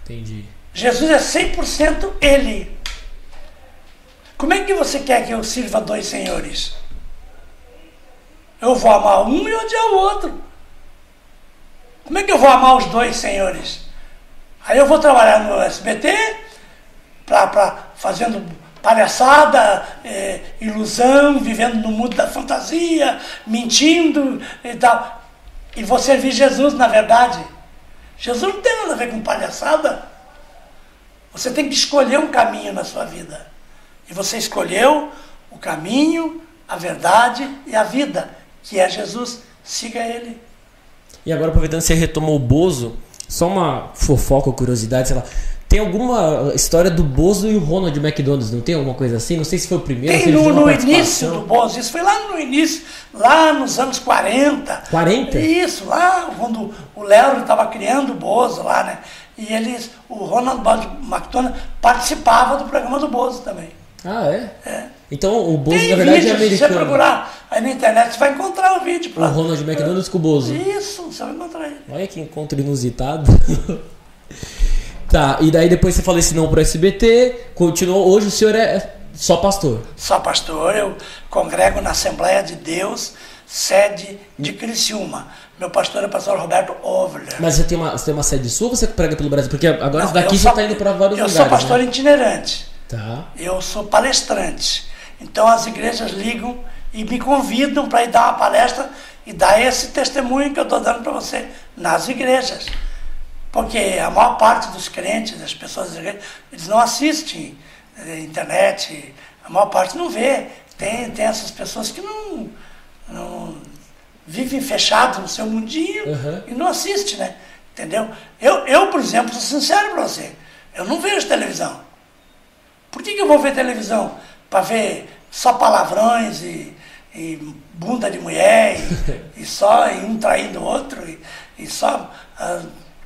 Entendi. Jesus é 100% ele. Como é que você quer que eu sirva dois senhores? Eu vou amar um e odiar o outro. Como é que eu vou amar os dois senhores? Aí eu vou trabalhar no SBT, pra, pra, fazendo palhaçada, eh, ilusão, vivendo no mundo da fantasia, mentindo e tal. E vou servir Jesus, na verdade. Jesus não tem nada a ver com palhaçada. Você tem que escolher um caminho na sua vida. E você escolheu o caminho, a verdade e a vida, que é Jesus. Siga ele. E agora, aproveitando você retomou o Bozo, só uma fofoca curiosidade, sei lá. Tem alguma história do Bozo e o Ronald McDonald's, não tem alguma coisa assim? Não sei se foi o primeiro, Tem no, no início do Bozo, isso foi lá no início, lá nos anos 40. 40? Isso, lá quando o Léo estava criando o Bozo lá, né? E eles, o Ronald McDonald participava do programa do Bozo também. Ah, é? É. Então o Bozo, Tem na verdade, é vídeo, se você americano. procurar aí na internet, você vai encontrar o vídeo. O Ronald McDonald's com o Bozo. Isso, você vai encontrar ele. Olha que encontro inusitado. tá, e daí depois você falou esse não pro SBT, continuou. Hoje o senhor é só pastor. Sou pastor, eu congrego na Assembleia de Deus, sede de Criciúma. Meu pastor é o pastor Roberto Overler. Mas você tem uma, você tem uma sede sua ou você prega pelo Brasil? Porque agora Não, daqui eu você sou- tá indo para vários Eu lugares. sou pastor né? itinerante. Tá. Eu sou palestrante. Então as igrejas ligam e me convidam para ir dar uma palestra e dar esse testemunho que eu estou dando para você nas igrejas. Porque a maior parte dos crentes, das pessoas eles não assistem eh, internet, a maior parte não vê. Tem, tem essas pessoas que não, não vivem fechados no seu mundinho Uhum. e não assistem, né? Entendeu? Eu, eu, por exemplo, sou sincero para você, eu não vejo televisão. Por que, que eu vou ver televisão? Para ver só palavrões e, e bunda de mulher e, e só e um traindo o outro e, e só.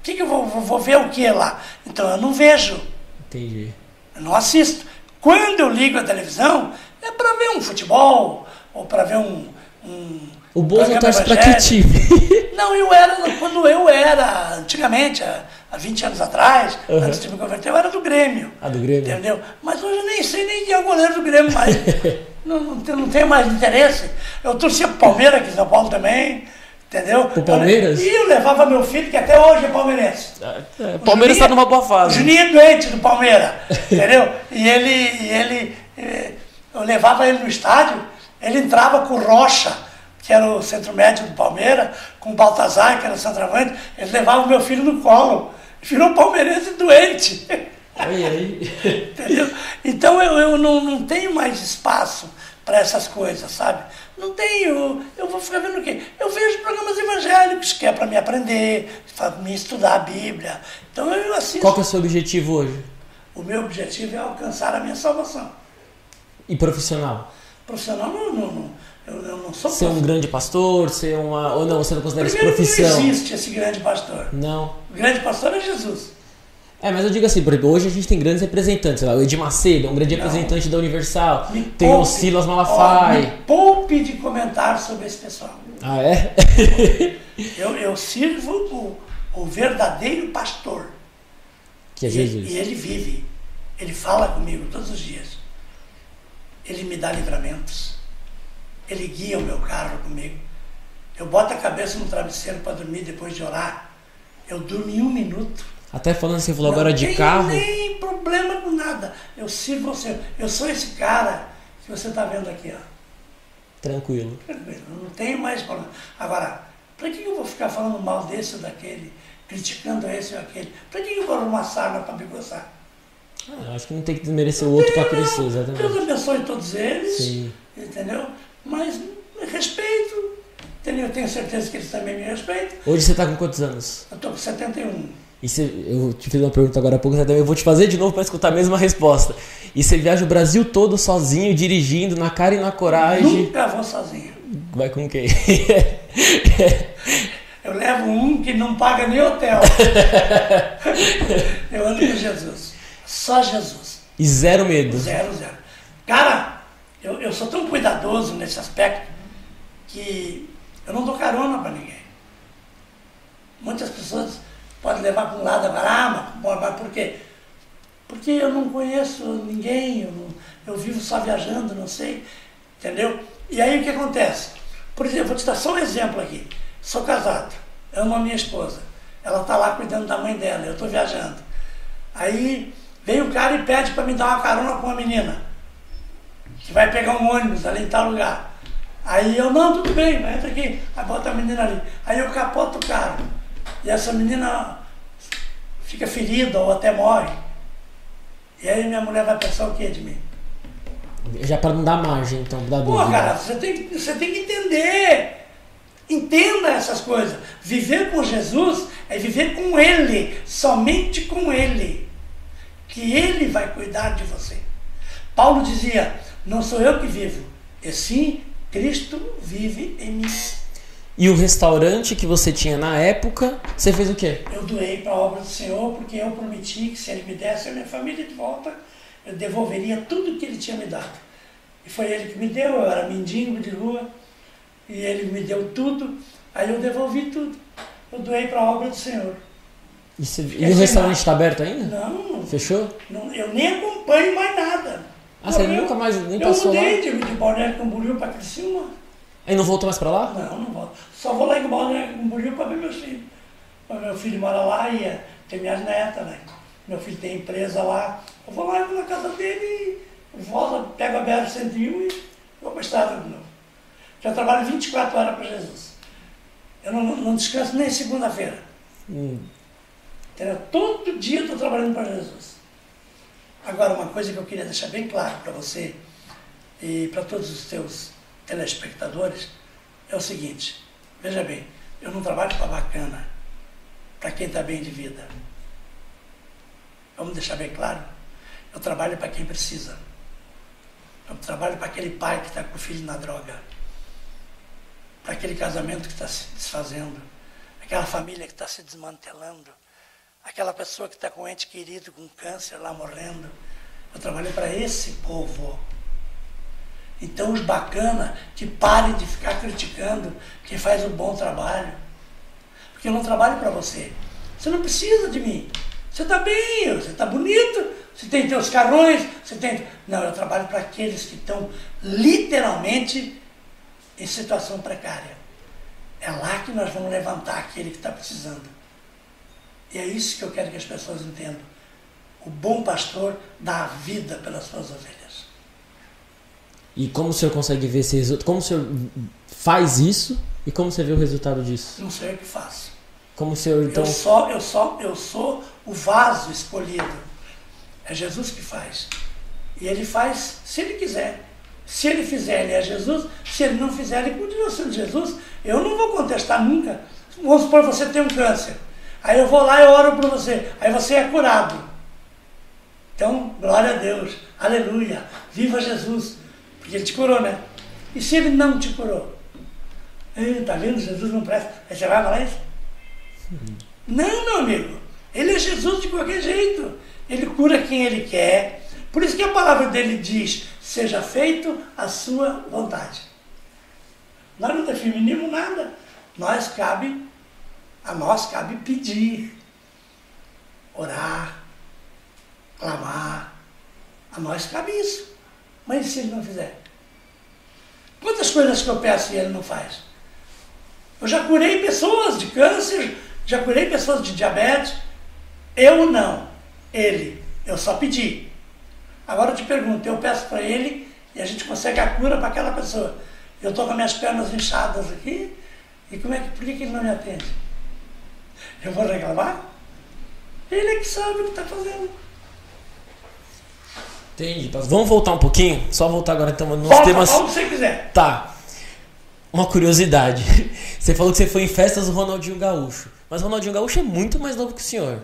Ah, que, que eu vou, vou, ver o que lá? Então eu não vejo, Entendi. eu não assisto. Quando eu ligo a televisão, é para ver um futebol ou para ver um. um O Bozo torce pra que time? Não, eu era, quando eu era, antigamente, há, há 20 anos atrás, Uhum. antes de me converter, eu era do Grêmio. Ah, do Grêmio? Entendeu? Mas hoje eu nem sei nem quem é o goleiro do Grêmio mais. não, não, tenho- não tenho mais interesse. Eu torcia pro Palmeiras aqui em São Paulo também. Entendeu? Pro Palmeiras? E eu levava meu filho, que até hoje é palmeirense. É, Palmeiras Juninho- tá numa boa O fase. Juninho é doente do Palmeiras, entendeu? E ele, e ele, eh, eu levava ele no estádio, ele entrava com o Rocha, que era o centro médio do Palmeiras, com o Baltazar, que era o centroavante, ele levava o meu filho no colo. Virou palmeirense doente. Aí, aí. Entendeu? Então eu, eu não, não tenho mais espaço para essas coisas, sabe? Não tenho. Eu vou ficar vendo o quê? Eu vejo programas evangélicos, que é para me aprender, para me estudar a Bíblia. Então eu assisto. Qual é o seu objetivo hoje? O meu objetivo é alcançar a minha salvação. E profissional? Profissional, não, não, não. Eu, eu não sou Ser um prof- grande pastor, ser uma. Ou não, você não considera isso Primeiro, profissão? não existe esse grande pastor. Não. O grande pastor é Jesus. É, mas eu digo assim, por exemplo, hoje a gente tem grandes representantes, sei lá, o Ed Macedo é um grande Não. representante da Universal, Me tem o poupe, Silas ó, Malafaia. me poupe de comentários sobre esse pessoal. Ah, é? Eu, eu sirvo o, o verdadeiro pastor. que é E- Jesus. E, ele vive. Ele fala comigo todos os dias. Ele me dá livramentos. Ele guia o meu carro comigo. Eu boto a cabeça no travesseiro para dormir depois de orar. Eu durmo em um minuto. Até falando você falou agora não de tenho carro. nem problema com nada. Eu sirvo você. Eu sou esse cara que você está vendo aqui, ó. Tranquilo. Tranquilo, não tenho mais problema. Agora, para que eu vou ficar falando mal desse ou daquele, criticando esse ou aquele? Para que eu vou arrumar sarna para me gozar? Ah, acho que não tem que desmerecer o outro pra crescer, Deus exatamente. abençoe todos eles, Sim. entendeu? Mas respeito, entendeu? Eu tenho certeza que eles também me respeitam. Hoje você tá com quantos anos? Eu estou com 71. E você, eu te fiz uma pergunta agora há pouco, eu vou te fazer de novo para escutar a mesma resposta. E você viaja o Brasil todo sozinho, dirigindo, na cara e na coragem. Nunca vou sozinho. Vai com quem? Eu levo um que não paga nem hotel. eu ando com Jesus. Só Jesus. e zero medo. Zero, zero. Cara, eu, eu sou tão cuidadoso nesse aspecto que eu não dou carona para ninguém. Muitas pessoas podem levar para um lado agora, ah, mas, por quê? Porque eu não conheço ninguém, eu, não- eu vivo só viajando, não sei, entendeu? E aí o que acontece? Por exemplo, vou te dar só um exemplo aqui. Sou casado, amo a minha esposa. Ela está lá cuidando da mãe dela, eu estou viajando. Aí vem um cara e pede para me dar uma carona com uma menina que vai pegar um ônibus ali em tal lugar. Aí eu, não, tudo bem, entra aqui. Aí bota a menina ali. Aí eu capoto o carro. E essa menina fica ferida ou até morre. E aí minha mulher vai pensar o que de mim? Já para não dar margem, então, da Pô, dúvida. cara, você tem, você tem que entender. Entenda essas coisas. Viver com Jesus é viver com Ele, somente com Ele. Que Ele vai cuidar de você. Paulo dizia: Não sou eu que vivo, e sim Cristo vive em mim. E o restaurante que você tinha na época, você fez o quê? Eu doei para a obra do Senhor porque eu prometi que se Ele me desse a minha família de volta, eu devolveria tudo que Ele tinha me dado. E foi Ele que me deu, eu era mendigo de rua, e Ele me deu tudo, aí eu devolvi tudo. Eu doei para a obra do Senhor. E, você- e o restaurante está aberto ainda? Não, Fechou? não, eu nem acompanho mais nada. Ah, você nunca mais nem eu passou lá? mudei de, de Balneário Camboriú para Criciúma. Aí não voltou mais pra lá? Não, não volto. Só vou lá em Camboriú para ver meus filhos. Meu filho mora lá e eh, tem minhas netas, né? Meu filho tem empresa lá. Eu vou lá eu vou na casa dele e volto, pego a BR-101 e vou para a estrada de novo. Já trabalho 24 horas para Jesus. Eu não, não descanso nem segunda-feira. Hum, Entendeu? Todo dia eu estou trabalhando para Jesus. Agora, uma coisa que eu queria deixar bem claro para você e para todos os teus telespectadores é o seguinte: veja bem, eu não trabalho para bacana, para quem está bem de vida. Vamos deixar bem claro? Eu trabalho para quem precisa. Eu trabalho para aquele pai que está com o filho na droga, para aquele casamento que está se desfazendo, aquela família que está se desmantelando, aquela pessoa que está com um ente querido com câncer lá morrendo. Eu trabalho para esse povo. Então os bacana que parem de ficar criticando quem faz um bom trabalho. Porque eu não trabalho para você. Você não precisa de mim. Você está bem, você está bonito, você tem teus carrões, você tem. Não, eu trabalho para aqueles que estão literalmente em situação precária. É lá que nós vamos levantar aquele que está precisando. E é isso que eu quero que as pessoas entendam. O bom pastor dá a vida pelas suas ovelhas. E como o senhor consegue ver esse resultado? Como o senhor faz isso e como você vê o resultado disso? Não sei o que faço. Como o senhor então. Eu só, eu só, eu sou o vaso escolhido. É Jesus que faz. E ele faz se ele quiser. Se ele fizer, ele é Jesus. Se ele não fizer, ele continua sendo Jesus. Eu não vou contestar nunca. Vamos supor que você tem um câncer. Aí eu vou lá e oro por você. Aí você é curado. Então, glória a Deus. Aleluia. Viva Jesus. Porque ele te curou, né? E se ele não te curou? Tá vendo? Jesus não presta. Aí você vai falar isso? Não, meu amigo. Ele é Jesus de qualquer jeito. Ele cura quem ele quer. Por isso que a palavra dele diz: seja feito a sua vontade. Nós não definimos nada. Nós cabe, a nós cabe pedir, orar, clamar. A nós cabe isso. Mas e se ele não fizer? Quantas coisas que eu peço e ele não faz? Eu já curei pessoas de câncer, já curei pessoas de diabetes. Eu não. Ele. Eu só pedi. Agora eu te pergunto, eu peço para ele e a gente consegue a cura para aquela pessoa. Eu estou com minhas pernas inchadas aqui, e como é que, por que, ele não me atende? Eu vou reclamar? Ele é que sabe o que está fazendo. Entendi. Vamos voltar um pouquinho? Só voltar agora então nos Volta, temas. Como você quiser. Tá. Uma curiosidade. Você falou que você foi em festas do Ronaldinho Gaúcho. Mas o Ronaldinho Gaúcho é muito mais novo que o senhor.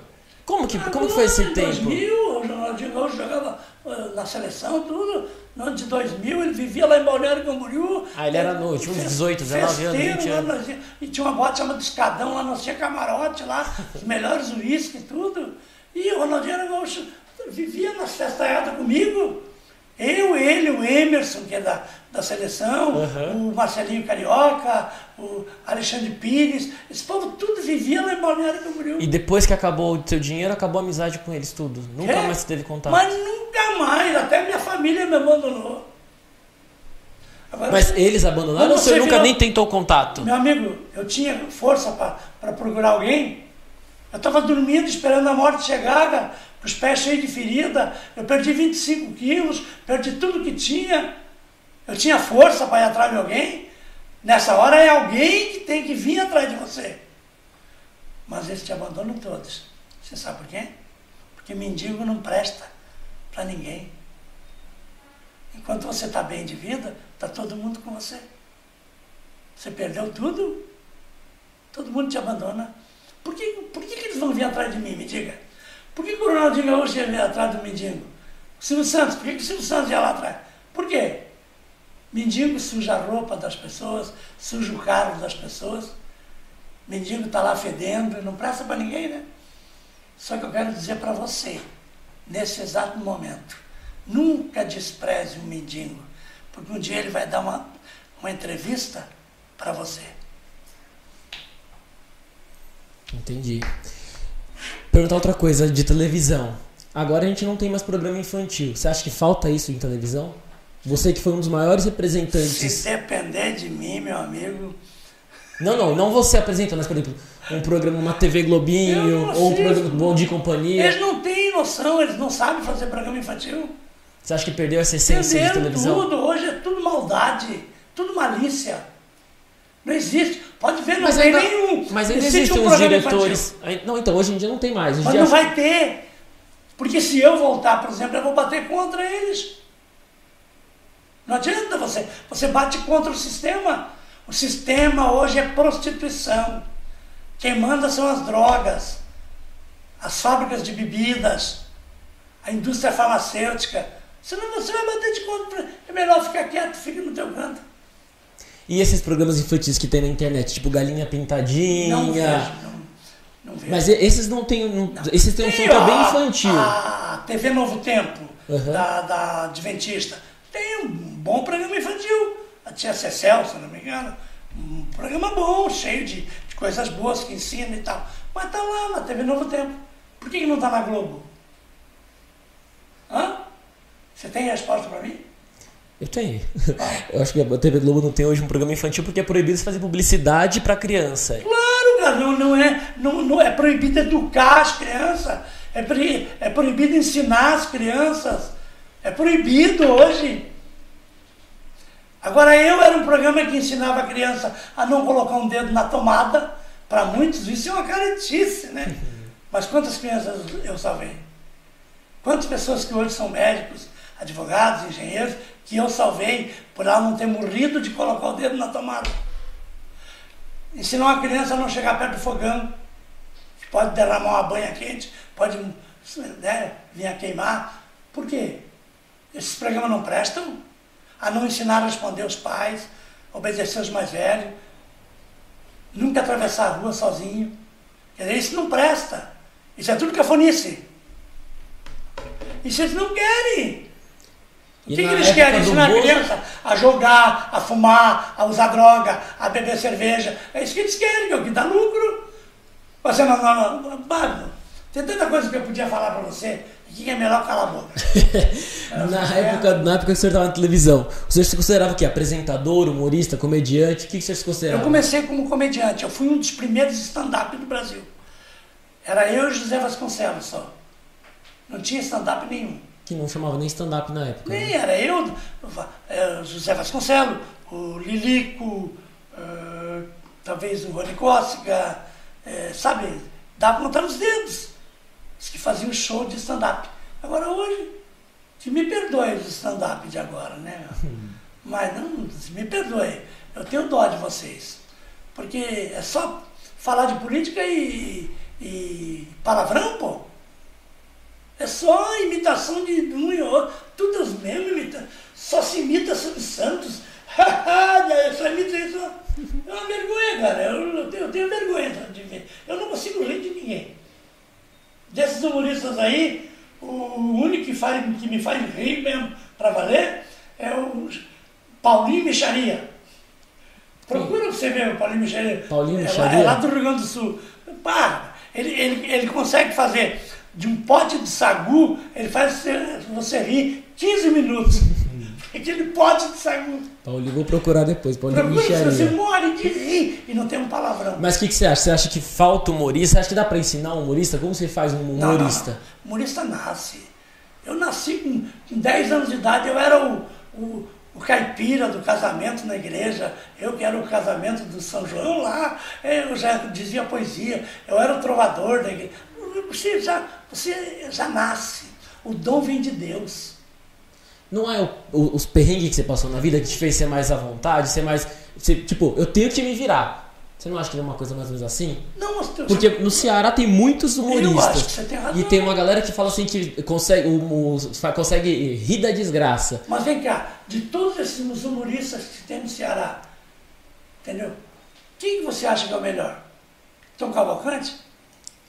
Como que, como que foi esse em tempo? 2000, o Ronaldinho Gaúcho jogava uh, na seleção, tudo. No ano de 2000, ele vivia lá em Balneário Camboriú. Ah, ele era noite, tinha uns 18, 19 anos, 20 Festeiro, lá, anos. E tinha uma bote chamada Escadão, lá nós tinha camarote lá, os melhores uísques e tudo. E o Ronaldinho era Gaúcho vivia nas festaiadas comigo. Eu, ele, o Emerson, que é da, da seleção, Uhum. o Marcelinho Carioca, o Alexandre Pires, esse povo tudo vivia lá em Balneário Camboriú. E depois que acabou o seu dinheiro, acabou a amizade com eles tudo. Nunca É, mais teve contato. Mas nunca mais, até minha família me abandonou. Agora, Mas eles abandonaram ou você nunca virou- nem tentou contato? Meu amigo, eu tinha força para procurar alguém. Eu estava dormindo, esperando a morte chegar, com os pés cheios de ferida. Eu perdi 25 quilos, perdi tudo que tinha. Eu tinha força para ir atrás de alguém. Nessa hora é alguém que tem que vir atrás de você. Mas eles te abandonam todos. Você sabe por quê? Porque mendigo não presta para ninguém. Enquanto você está bem de vida, está todo mundo com você. Você perdeu tudo, todo mundo te abandona. Por que, por que, que eles vão vir atrás de mim, me diga? Por que, que o Ronaldinho Gaúcho ia vir atrás do mendigo? O Silvio Santos, por que, que o Silvio Santos ia lá atrás? Por quê? Mendigo suja a roupa das pessoas, suja o carro das pessoas. Mendigo está lá fedendo, não presta para ninguém, né? Só que eu quero dizer para você, nesse exato momento, nunca despreze um mendigo, porque um dia ele vai dar uma, uma entrevista para você. Entendi. Perguntar outra coisa de televisão. Agora a gente não tem mais programa infantil. Você acha que falta isso em televisão? Você que foi um dos maiores representantes. Se depender de mim, meu amigo, Não, não, não você apresentando, mas por exemplo, um programa, uma TV Globinho, ou um programa Bom de Companhia. eles não têm noção, eles não sabem fazer programa infantil. Você acha que perdeu essa essência de Perderam televisão? tudo, hoje é tudo maldade, tudo malícia. Não existe. Pode ver, não Mas tem ainda, nenhum. mas ainda Existe existem um os diretores. Ai- Não, então hoje em dia não tem mais. Hoje Mas dia não vai ter. Porque se eu voltar, por exemplo, eu vou bater contra eles. Não adianta você. Você bate contra o sistema. O sistema hoje é prostituição. Quem manda são as drogas, as fábricas de bebidas, a indústria farmacêutica. Senão você vai bater de conta. É melhor ficar quieto, fica no teu canto. E esses programas infantis que tem na internet, tipo Galinha Pintadinha. Não vejo, não, não vejo. Mas esses não tem. não- esses têm um som é bem a- infantil. A TV Novo Tempo, Uhum. da, da Adventista, tem um bom programa infantil. A tia Cecel, se não me engano. Um programa bom, cheio de, de coisas boas que ensina e tal. Mas tá lá na TV Novo Tempo. Por que, que não tá na Globo? Hã? Você tem resposta para mim? Eu tenho. Eu acho que a TV Globo não tem hoje um programa infantil porque é proibido fazer publicidade pra criança. Claro, cara, não, não é, não, não é proibido educar as crianças, é, pri- é proibido ensinar as crianças, é proibido hoje. Agora eu era um programa que ensinava a criança a não colocar um dedo na tomada, para muitos isso é uma caretice, né? Mas quantas crianças eu salvei? Quantas pessoas que hoje são médicos, advogados, engenheiros, que eu salvei por ela não ter morrido de colocar o dedo na tomada? Ensinar uma criança a não chegar perto do fogão, que pode derramar uma banha quente, pode né, vir a queimar. Por quê? Esses programas não prestam? A não ensinar a responder os pais, obedecer os mais velhos, nunca atravessar a rua sozinho. Quer dizer, isso não presta. Isso é tudo cafonice. Isso eles não querem. O que, que eles querem? Ensinar a Bozo- criança a jogar, a fumar, a usar droga, a beber cerveja. É isso que eles querem, que o que dá lucro. Você não, não, não, Pablo, tem tanta coisa que eu podia falar pra você, que é melhor calar a boca. Na época, na época que o senhor estava na televisão, o senhor se considerava o quê? Apresentador, humorista, comediante? O que, que o senhor se Eu considerava? comecei como comediante, eu fui um dos primeiros stand-up do Brasil. Era eu e José Vasconcelos só. Não tinha stand-up nenhum. Que não chamava nem stand-up na época. né? Nem era eu, eh, José Vasconcelos, o Lilico, eh, talvez o Rony Cócega, eh, sabe? Dá pra contar nos dedos. Os que faziam show de stand-up. Agora hoje, que me perdoe os stand-up de agora, né? Mas não, me perdoe. Eu tenho dó de vocês. Porque é só falar de política e, e palavrão, pô. É só imitação de um e outro, tudo as mesmas imitações. Só se imita Silvio Santos. Só imita isso. É uma vergonha, cara. Eu, eu tenho, eu tenho vergonha de ver. Eu não consigo rir de ninguém. Desses humoristas aí, o único que, faz, que me faz rir mesmo pra valer é o Paulinho Micharia. Procura pra você ver o Paulinho Micharia. Paulinho é lá, Micharia? é lá do Rio Grande do Sul. Para! Ele, ele, ele consegue fazer de um pote de sagu, ele faz você, rir 15 minutos. Aquele pote de sagu. Paulinho, vou procurar depois. Paulinho Procura se você morre de rir e não tem um palavrão. Mas o que, que você acha? Você acha que falta humorista? Você acha que dá pra ensinar um humorista? Como você faz um Não, não, humorista? não. Humorista nasce. Eu nasci com, com 10 anos de idade, eu era o, o, o caipira do casamento na igreja. Eu que era o casamento do São João lá, eu já dizia poesia, eu era o trovador da igreja. Você já, você já nasce. O dom vem de Deus. Não é o- o- os perrengues que você passou na vida que te fez ser mais à vontade, ser mais. ser- tipo, eu tenho que me virar. Você não acha que é uma coisa mais ou menos assim? Não, eu- Porque no Ceará tem muitos humoristas. acho que você tem razão. E tem uma galera que fala assim que consegue, o- fa- consegue rir da desgraça. Mas vem cá, de todos esses humoristas que tem no Ceará, entendeu? Quem que você acha que é o melhor? Tom Cavalcante?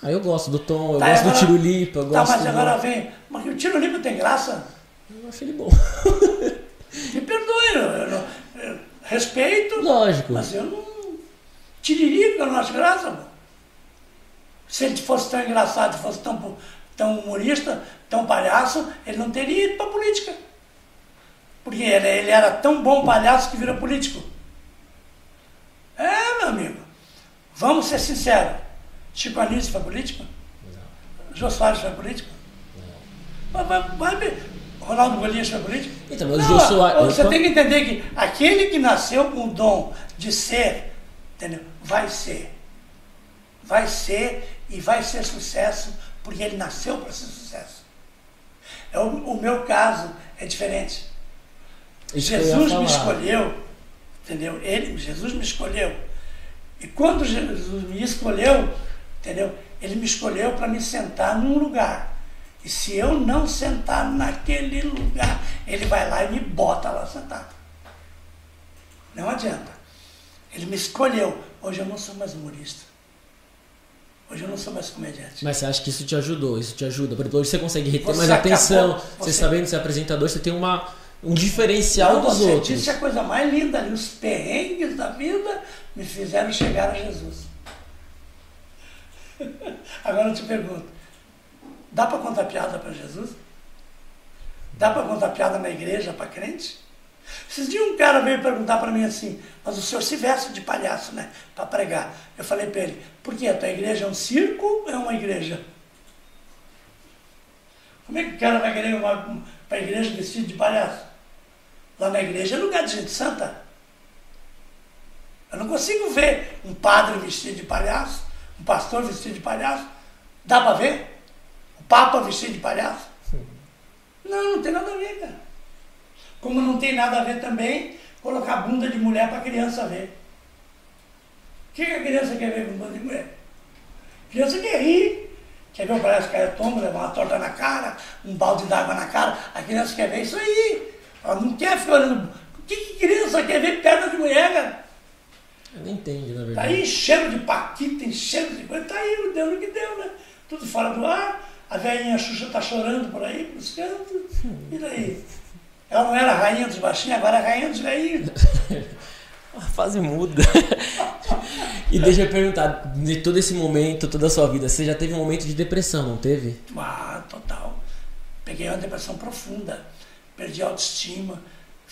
Aí eu gosto do Tom, eu Tá, gosto do agora- Tiro Lipa, eu Tá, gosto mas do. agora vem. Mas o Tiro Limpo tem graça? Eu acho ele bom. Me perdoe, eu, eu eu respeito, Lógico. mas eu não. Tiririca, eu não acho graça, pô. Se ele fosse tão engraçado, fosse tão, tão humorista, tão palhaço, ele não teria ido pra política. Porque ele, ele era tão bom palhaço que virou político. É, meu amigo. Vamos ser sinceros. Chico Anísio foi político? Jô Soares foi político? Vai, vai, vai ver. Ronaldo Golias foi político? Então, mas Não, Jô Soares- Você tem que entender que aquele que nasceu com o dom de ser, entendeu? Vai ser. Vai ser e vai ser sucesso, porque ele nasceu para ser sucesso. É o, o meu caso é diferente. Isso Jesus me escolheu, entendeu? Ele, Jesus me escolheu. E quando Jesus me escolheu, entendeu? Ele me escolheu para me sentar num lugar. E se eu não sentar naquele lugar, ele vai lá e me bota lá sentado. Não adianta. Ele me escolheu. Hoje eu não sou mais humorista. Hoje eu não sou mais comediante. Mas você acha que isso te ajudou? Isso te ajuda? Por exemplo, hoje você consegue reter Você mais acabou- atenção. Você, você- sabendo ser apresentador, você tem uma, um diferencial Não, dos você outros. disse a coisa mais linda ali. Os perrengues da vida me fizeram chegar a Jesus. Agora eu te pergunto: dá para contar piada para Jesus? Dá para contar piada na igreja para crente? Esses dias um cara veio perguntar para mim assim: Mas o senhor se veste de palhaço, né? Para pregar. Eu falei para ele: Por quê? A tua igreja é um circo ou é uma igreja? Como é que o cara vai querer ir para a igreja vestido de palhaço? Lá na igreja é lugar de gente santa. Eu não consigo ver um padre vestido de palhaço, um pastor vestido de palhaço. Dá para ver? O Papa vestido de palhaço? Não, não tem nada a ver, cara. Como não tem nada a ver também colocar bunda de mulher para criança ver. O que, que a criança quer ver com bunda de mulher? A criança quer rir. Quer ver o palhaço cair tombo, levar uma torta na cara, um balde d'água na cara. A criança quer ver isso aí. Ela não quer ficar olhando. O que, que criança quer ver perna de mulher, cara? Não entendo, na Tá verdade. aí enchendo de paquita, enchendo de coisa. Tá aí, deu no que deu, né? tudo fora do ar. A velhinha Xuxa está chorando por aí, pelos cantos. E daí? Ela não era rainha dos baixinhos, agora é rainha dos velhinhos. A fase muda. e deixa eu perguntar, de todo esse momento, toda a sua vida, você já teve um momento de depressão, não teve? Ah, total. Peguei uma depressão profunda. Perdi a autoestima,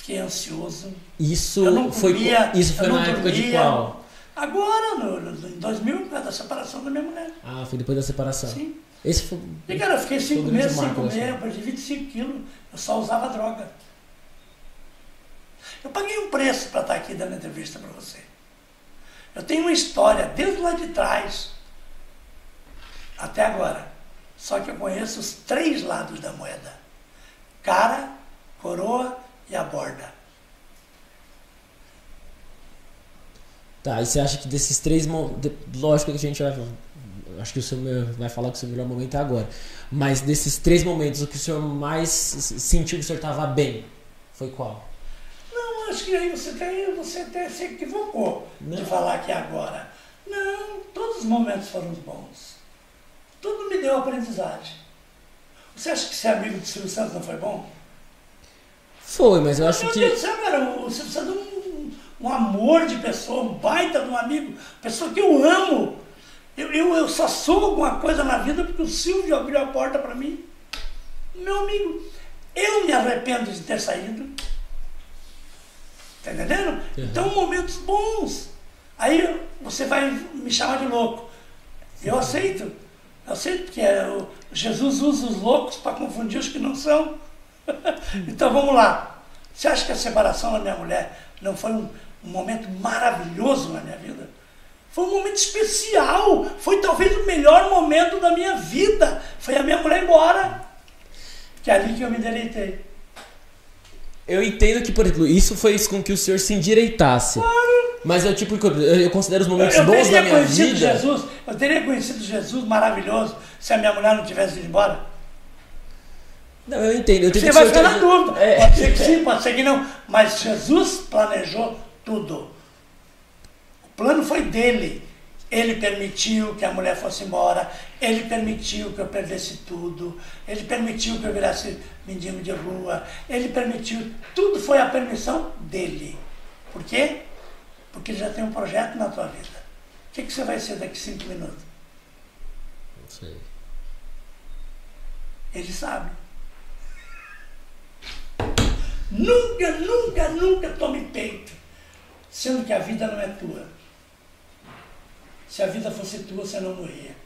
fiquei ansioso. Isso Eu não foi, comia, isso foi eu na não época de dormia. qual? Agora, no, no- em 2000, por causa da separação da minha mulher. Ah, foi depois da separação. Sim. Esse foi. E cara, eu fiquei cinco meses sem comer, eu perdi 25 quilos, eu só usava droga. Eu paguei um preço para estar aqui dando entrevista para você. Eu tenho uma história desde lá de trás até agora. Só que eu conheço os três lados da moeda: cara, coroa e a borda. Tá, e você acha que desses três. de- Lógico que a gente vai. Acho que o senhor vai falar que o seu melhor momento é agora. Mas desses três momentos, o que o senhor mais sentiu que o senhor estava bem foi qual? Não, acho que aí você, tem, você até se equivocou de Não. falar que agora. Não, todos os momentos foram bons. Tudo me deu aprendizagem. Você acha que ser amigo do Silvio Santos não foi bom? Foi, mas eu acho Meu que. Deus do céu, cara, Silvio Santos é um, um amor de pessoa, um baita de um amigo, pessoa que eu amo. Eu, eu, eu só sou alguma coisa na vida porque o Silvio abriu a porta para mim. Meu amigo, eu me arrependo de ter saído. Tá entendendo? Então, momentos bons. Aí você vai me chamar de louco. Eu aceito. Eu aceito porque é o- Jesus usa os loucos para confundir os que não são. então vamos lá. Você acha que a separação da minha mulher não foi um, um momento maravilhoso na minha vida? Foi um momento especial. Foi talvez o melhor momento da minha vida. Foi a minha mulher embora. Que é ali que eu me deleitei. Eu entendo que, por exemplo, isso foi isso com que o senhor se endireitasse. Mas eu, tipo, eu eu considero os momentos eu bons teria da minha conhecido vida. Jesus, eu teria conhecido Jesus maravilhoso se a minha mulher não tivesse ido embora. Não, eu entendo. Eu Você vai ficar na dúvida. É. Pode ser que sim, pode ser que não. Mas Jesus planejou tudo. O plano foi dele. Ele permitiu que a mulher fosse embora. Ele permitiu que eu perdesse tudo. Ele permitiu que eu virasse mendigo de rua. Ele permitiu. Tudo foi a permissão dele. Por quê? Porque ele já tem um projeto na tua vida. O que, que você vai ser daqui cinco minutos? Não sei. Ele sabe. Nunca, nunca, nunca tome peito, sendo que a vida não é tua. Se a vida fosse tua, você não morria.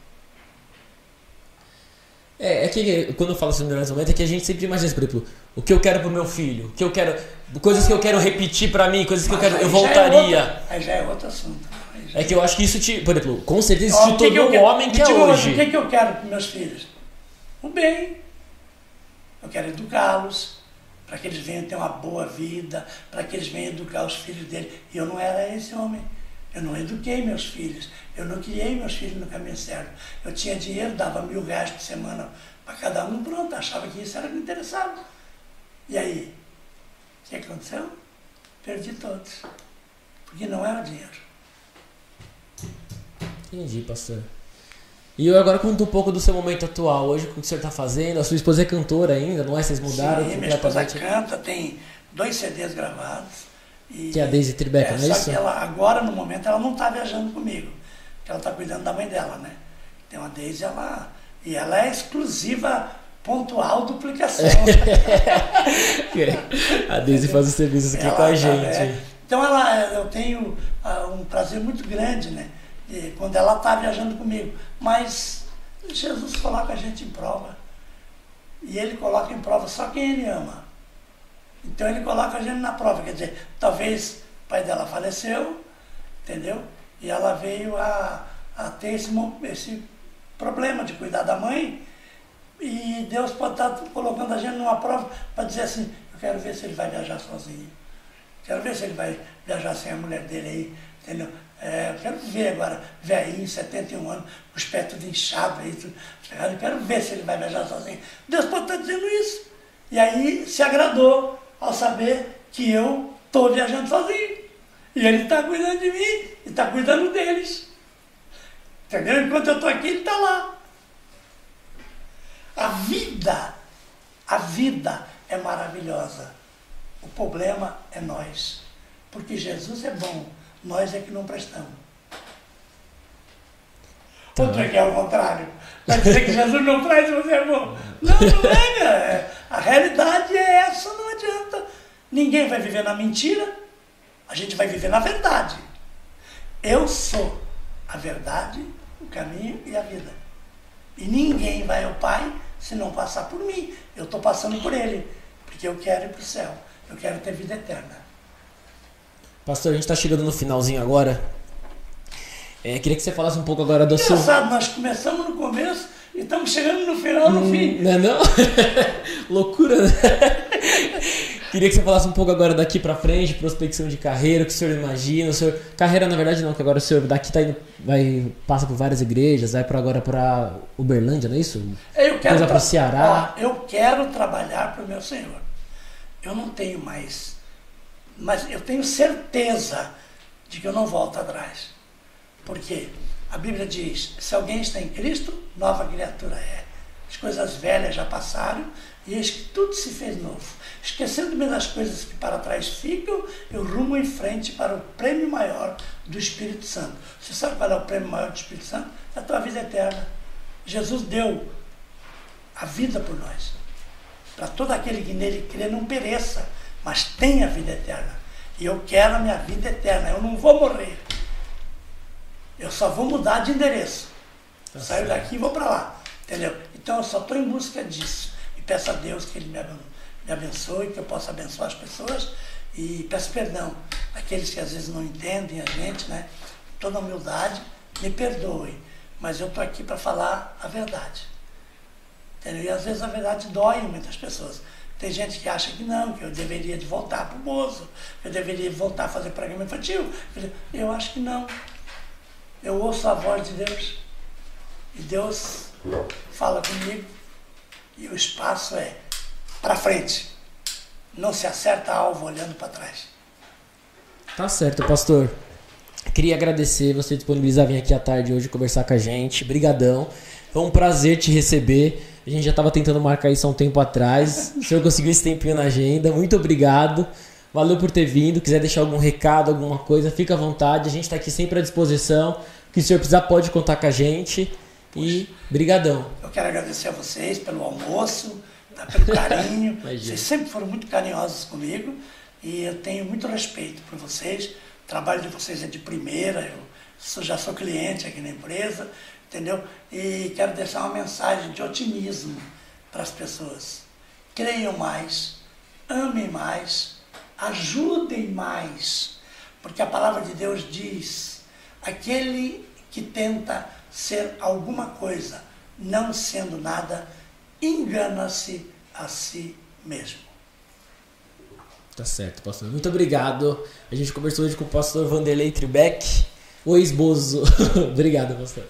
É, é que quando eu falo sobre melhores momentos, é que a gente sempre imagina, por exemplo, o que eu quero pro meu filho, o que eu quero. Coisas que eu quero repetir pra mim, coisas que eu Mas quero. Eu aí já é voltaria. outra- aí já é outro assunto. É que eu acho que isso te. Por exemplo, com certeza Ó, isso te o que eu tornou o quero- homem me que é hoje. O que, que eu quero para meus filhos? O bem. Eu quero educá-los, para que eles venham ter uma boa vida, para que eles venham educar os filhos dele. E eu não era esse homem. Eu não eduquei meus filhos. Eu não criei meus filhos no caminho certo. Eu tinha dinheiro, dava mil reais por semana para cada um, pronto, achava que isso era interessava. E aí? O que aconteceu? Perdi todos. Porque não era dinheiro. Entendi, pastor. E eu agora conto um pouco do seu momento atual. Hoje, o que o senhor tá fazendo? A sua esposa é cantora ainda, não é? Vocês mudaram Sim, minha esposa canta, tem dois CDs gravados. E, Que é a Daisy Tribeca, não é só isso? que ela, agora, no momento, ela não está viajando comigo. Porque ela está cuidando da mãe dela, né? Tem uma Daisy, ela, e ela é exclusiva, pontual, duplicação. a Daisy faz os serviços aqui Ela com a tá- gente. é. Então ela, eu tenho ah, um prazer muito grande, né? De- quando ela está viajando comigo. Mas Jesus coloca a gente em prova. E ele coloca em prova só quem ele ama. Então ele coloca a gente na prova. Quer dizer, talvez o pai dela faleceu, entendeu? E ela veio a, a ter esse, esse problema de cuidar da mãe. E Deus pode estar colocando a gente numa prova para dizer assim, eu quero ver se ele vai viajar sozinho. Quero ver se ele vai viajar sem a mulher dele aí, entendeu? É, quero ver agora, velhinho, 71 anos, os pés tudo inchados tudo, quero ver se ele vai viajar sozinho. Deus pode estar dizendo isso. E aí se agradou ao saber que eu estou viajando sozinho. E ele está cuidando de mim e está cuidando deles. Entendeu? Enquanto eu estou aqui, ele está lá. A vida, a vida é maravilhosa. O problema é nós. Porque Jesus é bom, nós é que não prestamos. Tá. Outro é que é o contrário. Vai dizer que Jesus não traz você é bom. Não, não é, é. A realidade é essa, não adianta. Ninguém vai viver na mentira, a gente vai viver na verdade. Eu sou a verdade, o caminho e a vida. E ninguém vai ao Pai se não passar por mim. Eu estou passando por Ele, porque eu quero ir para o céu. Eu quero ter vida eterna. Pastor, a gente está chegando no finalzinho agora. É, queria que você falasse um pouco agora do seu. Engraçado, nós começamos no começo e estamos chegando no final, no hum, fim. Não é não? Loucura, né? Queria que você falasse um pouco agora daqui para frente, prospecção de carreira, o que o senhor imagina. O senhor... Carreira, na verdade, não, que agora o senhor daqui tá indo, vai, passa por várias igrejas, vai para agora para Uberlândia, não é isso? Eu quero para o Ceará. Ó, eu quero trabalhar para o meu Senhor. Eu não tenho mais, mas eu tenho certeza de que eu não volto atrás. Porque a Bíblia diz: se alguém está em Cristo, nova criatura é. As coisas velhas já passaram e eis que tudo se fez novo. Esquecendo-me das coisas que para trás ficam, eu rumo em frente para o prêmio maior do Espírito Santo. Você sabe qual é o prêmio maior do Espírito Santo? É a tua vida eterna. Jesus deu a vida por nós. Para todo aquele que nele crê não pereça, mas tenha vida eterna. E eu quero a minha vida eterna. Eu não vou morrer. Eu só vou mudar de endereço. Tá Saio daqui e vou para lá. Entendeu? Então eu só estou em busca disso. E peço a Deus que Ele me abençoe, que eu possa abençoar as pessoas. E peço perdão àqueles que às vezes não entendem a gente, né? Toda humildade, me perdoe. Mas eu estou aqui para falar a verdade. Entendeu? E às vezes a verdade dói em muitas pessoas. Tem gente que acha que não, que eu deveria de voltar para o Bozo, que eu deveria voltar a fazer programa infantil. Eu acho que não eu ouço a voz de Deus e Deus fala comigo e o espaço é para frente. Não se acerta alvo olhando para trás. Tá certo, pastor. Queria agradecer você disponibilizar vir aqui à tarde hoje conversar com a gente. Brigadão. Foi um prazer te receber. A gente já estava tentando marcar isso há um tempo atrás. O senhor conseguiu esse tempinho na agenda. Muito obrigado. Valeu por ter vindo. Quiser deixar algum recado, alguma coisa, fica à vontade. A gente está aqui sempre à disposição. O que o senhor precisar pode contar com a gente. E brigadão. Eu quero agradecer a vocês pelo almoço, tá, pelo carinho. vocês sempre foram muito carinhosos comigo e eu tenho muito respeito por vocês. O trabalho de vocês é de primeira, eu sou, já sou cliente aqui na empresa, entendeu? E quero deixar uma mensagem de otimismo para as pessoas. Creiam mais, amem mais, ajudem mais, porque a palavra de Deus diz: aquele que tenta ser alguma coisa, não sendo nada, engana-se a si mesmo. Tá certo, pastor. Muito obrigado. A gente conversou hoje com o pastor Vanderlei Tribeck, o ex-bozo. obrigado, pastor.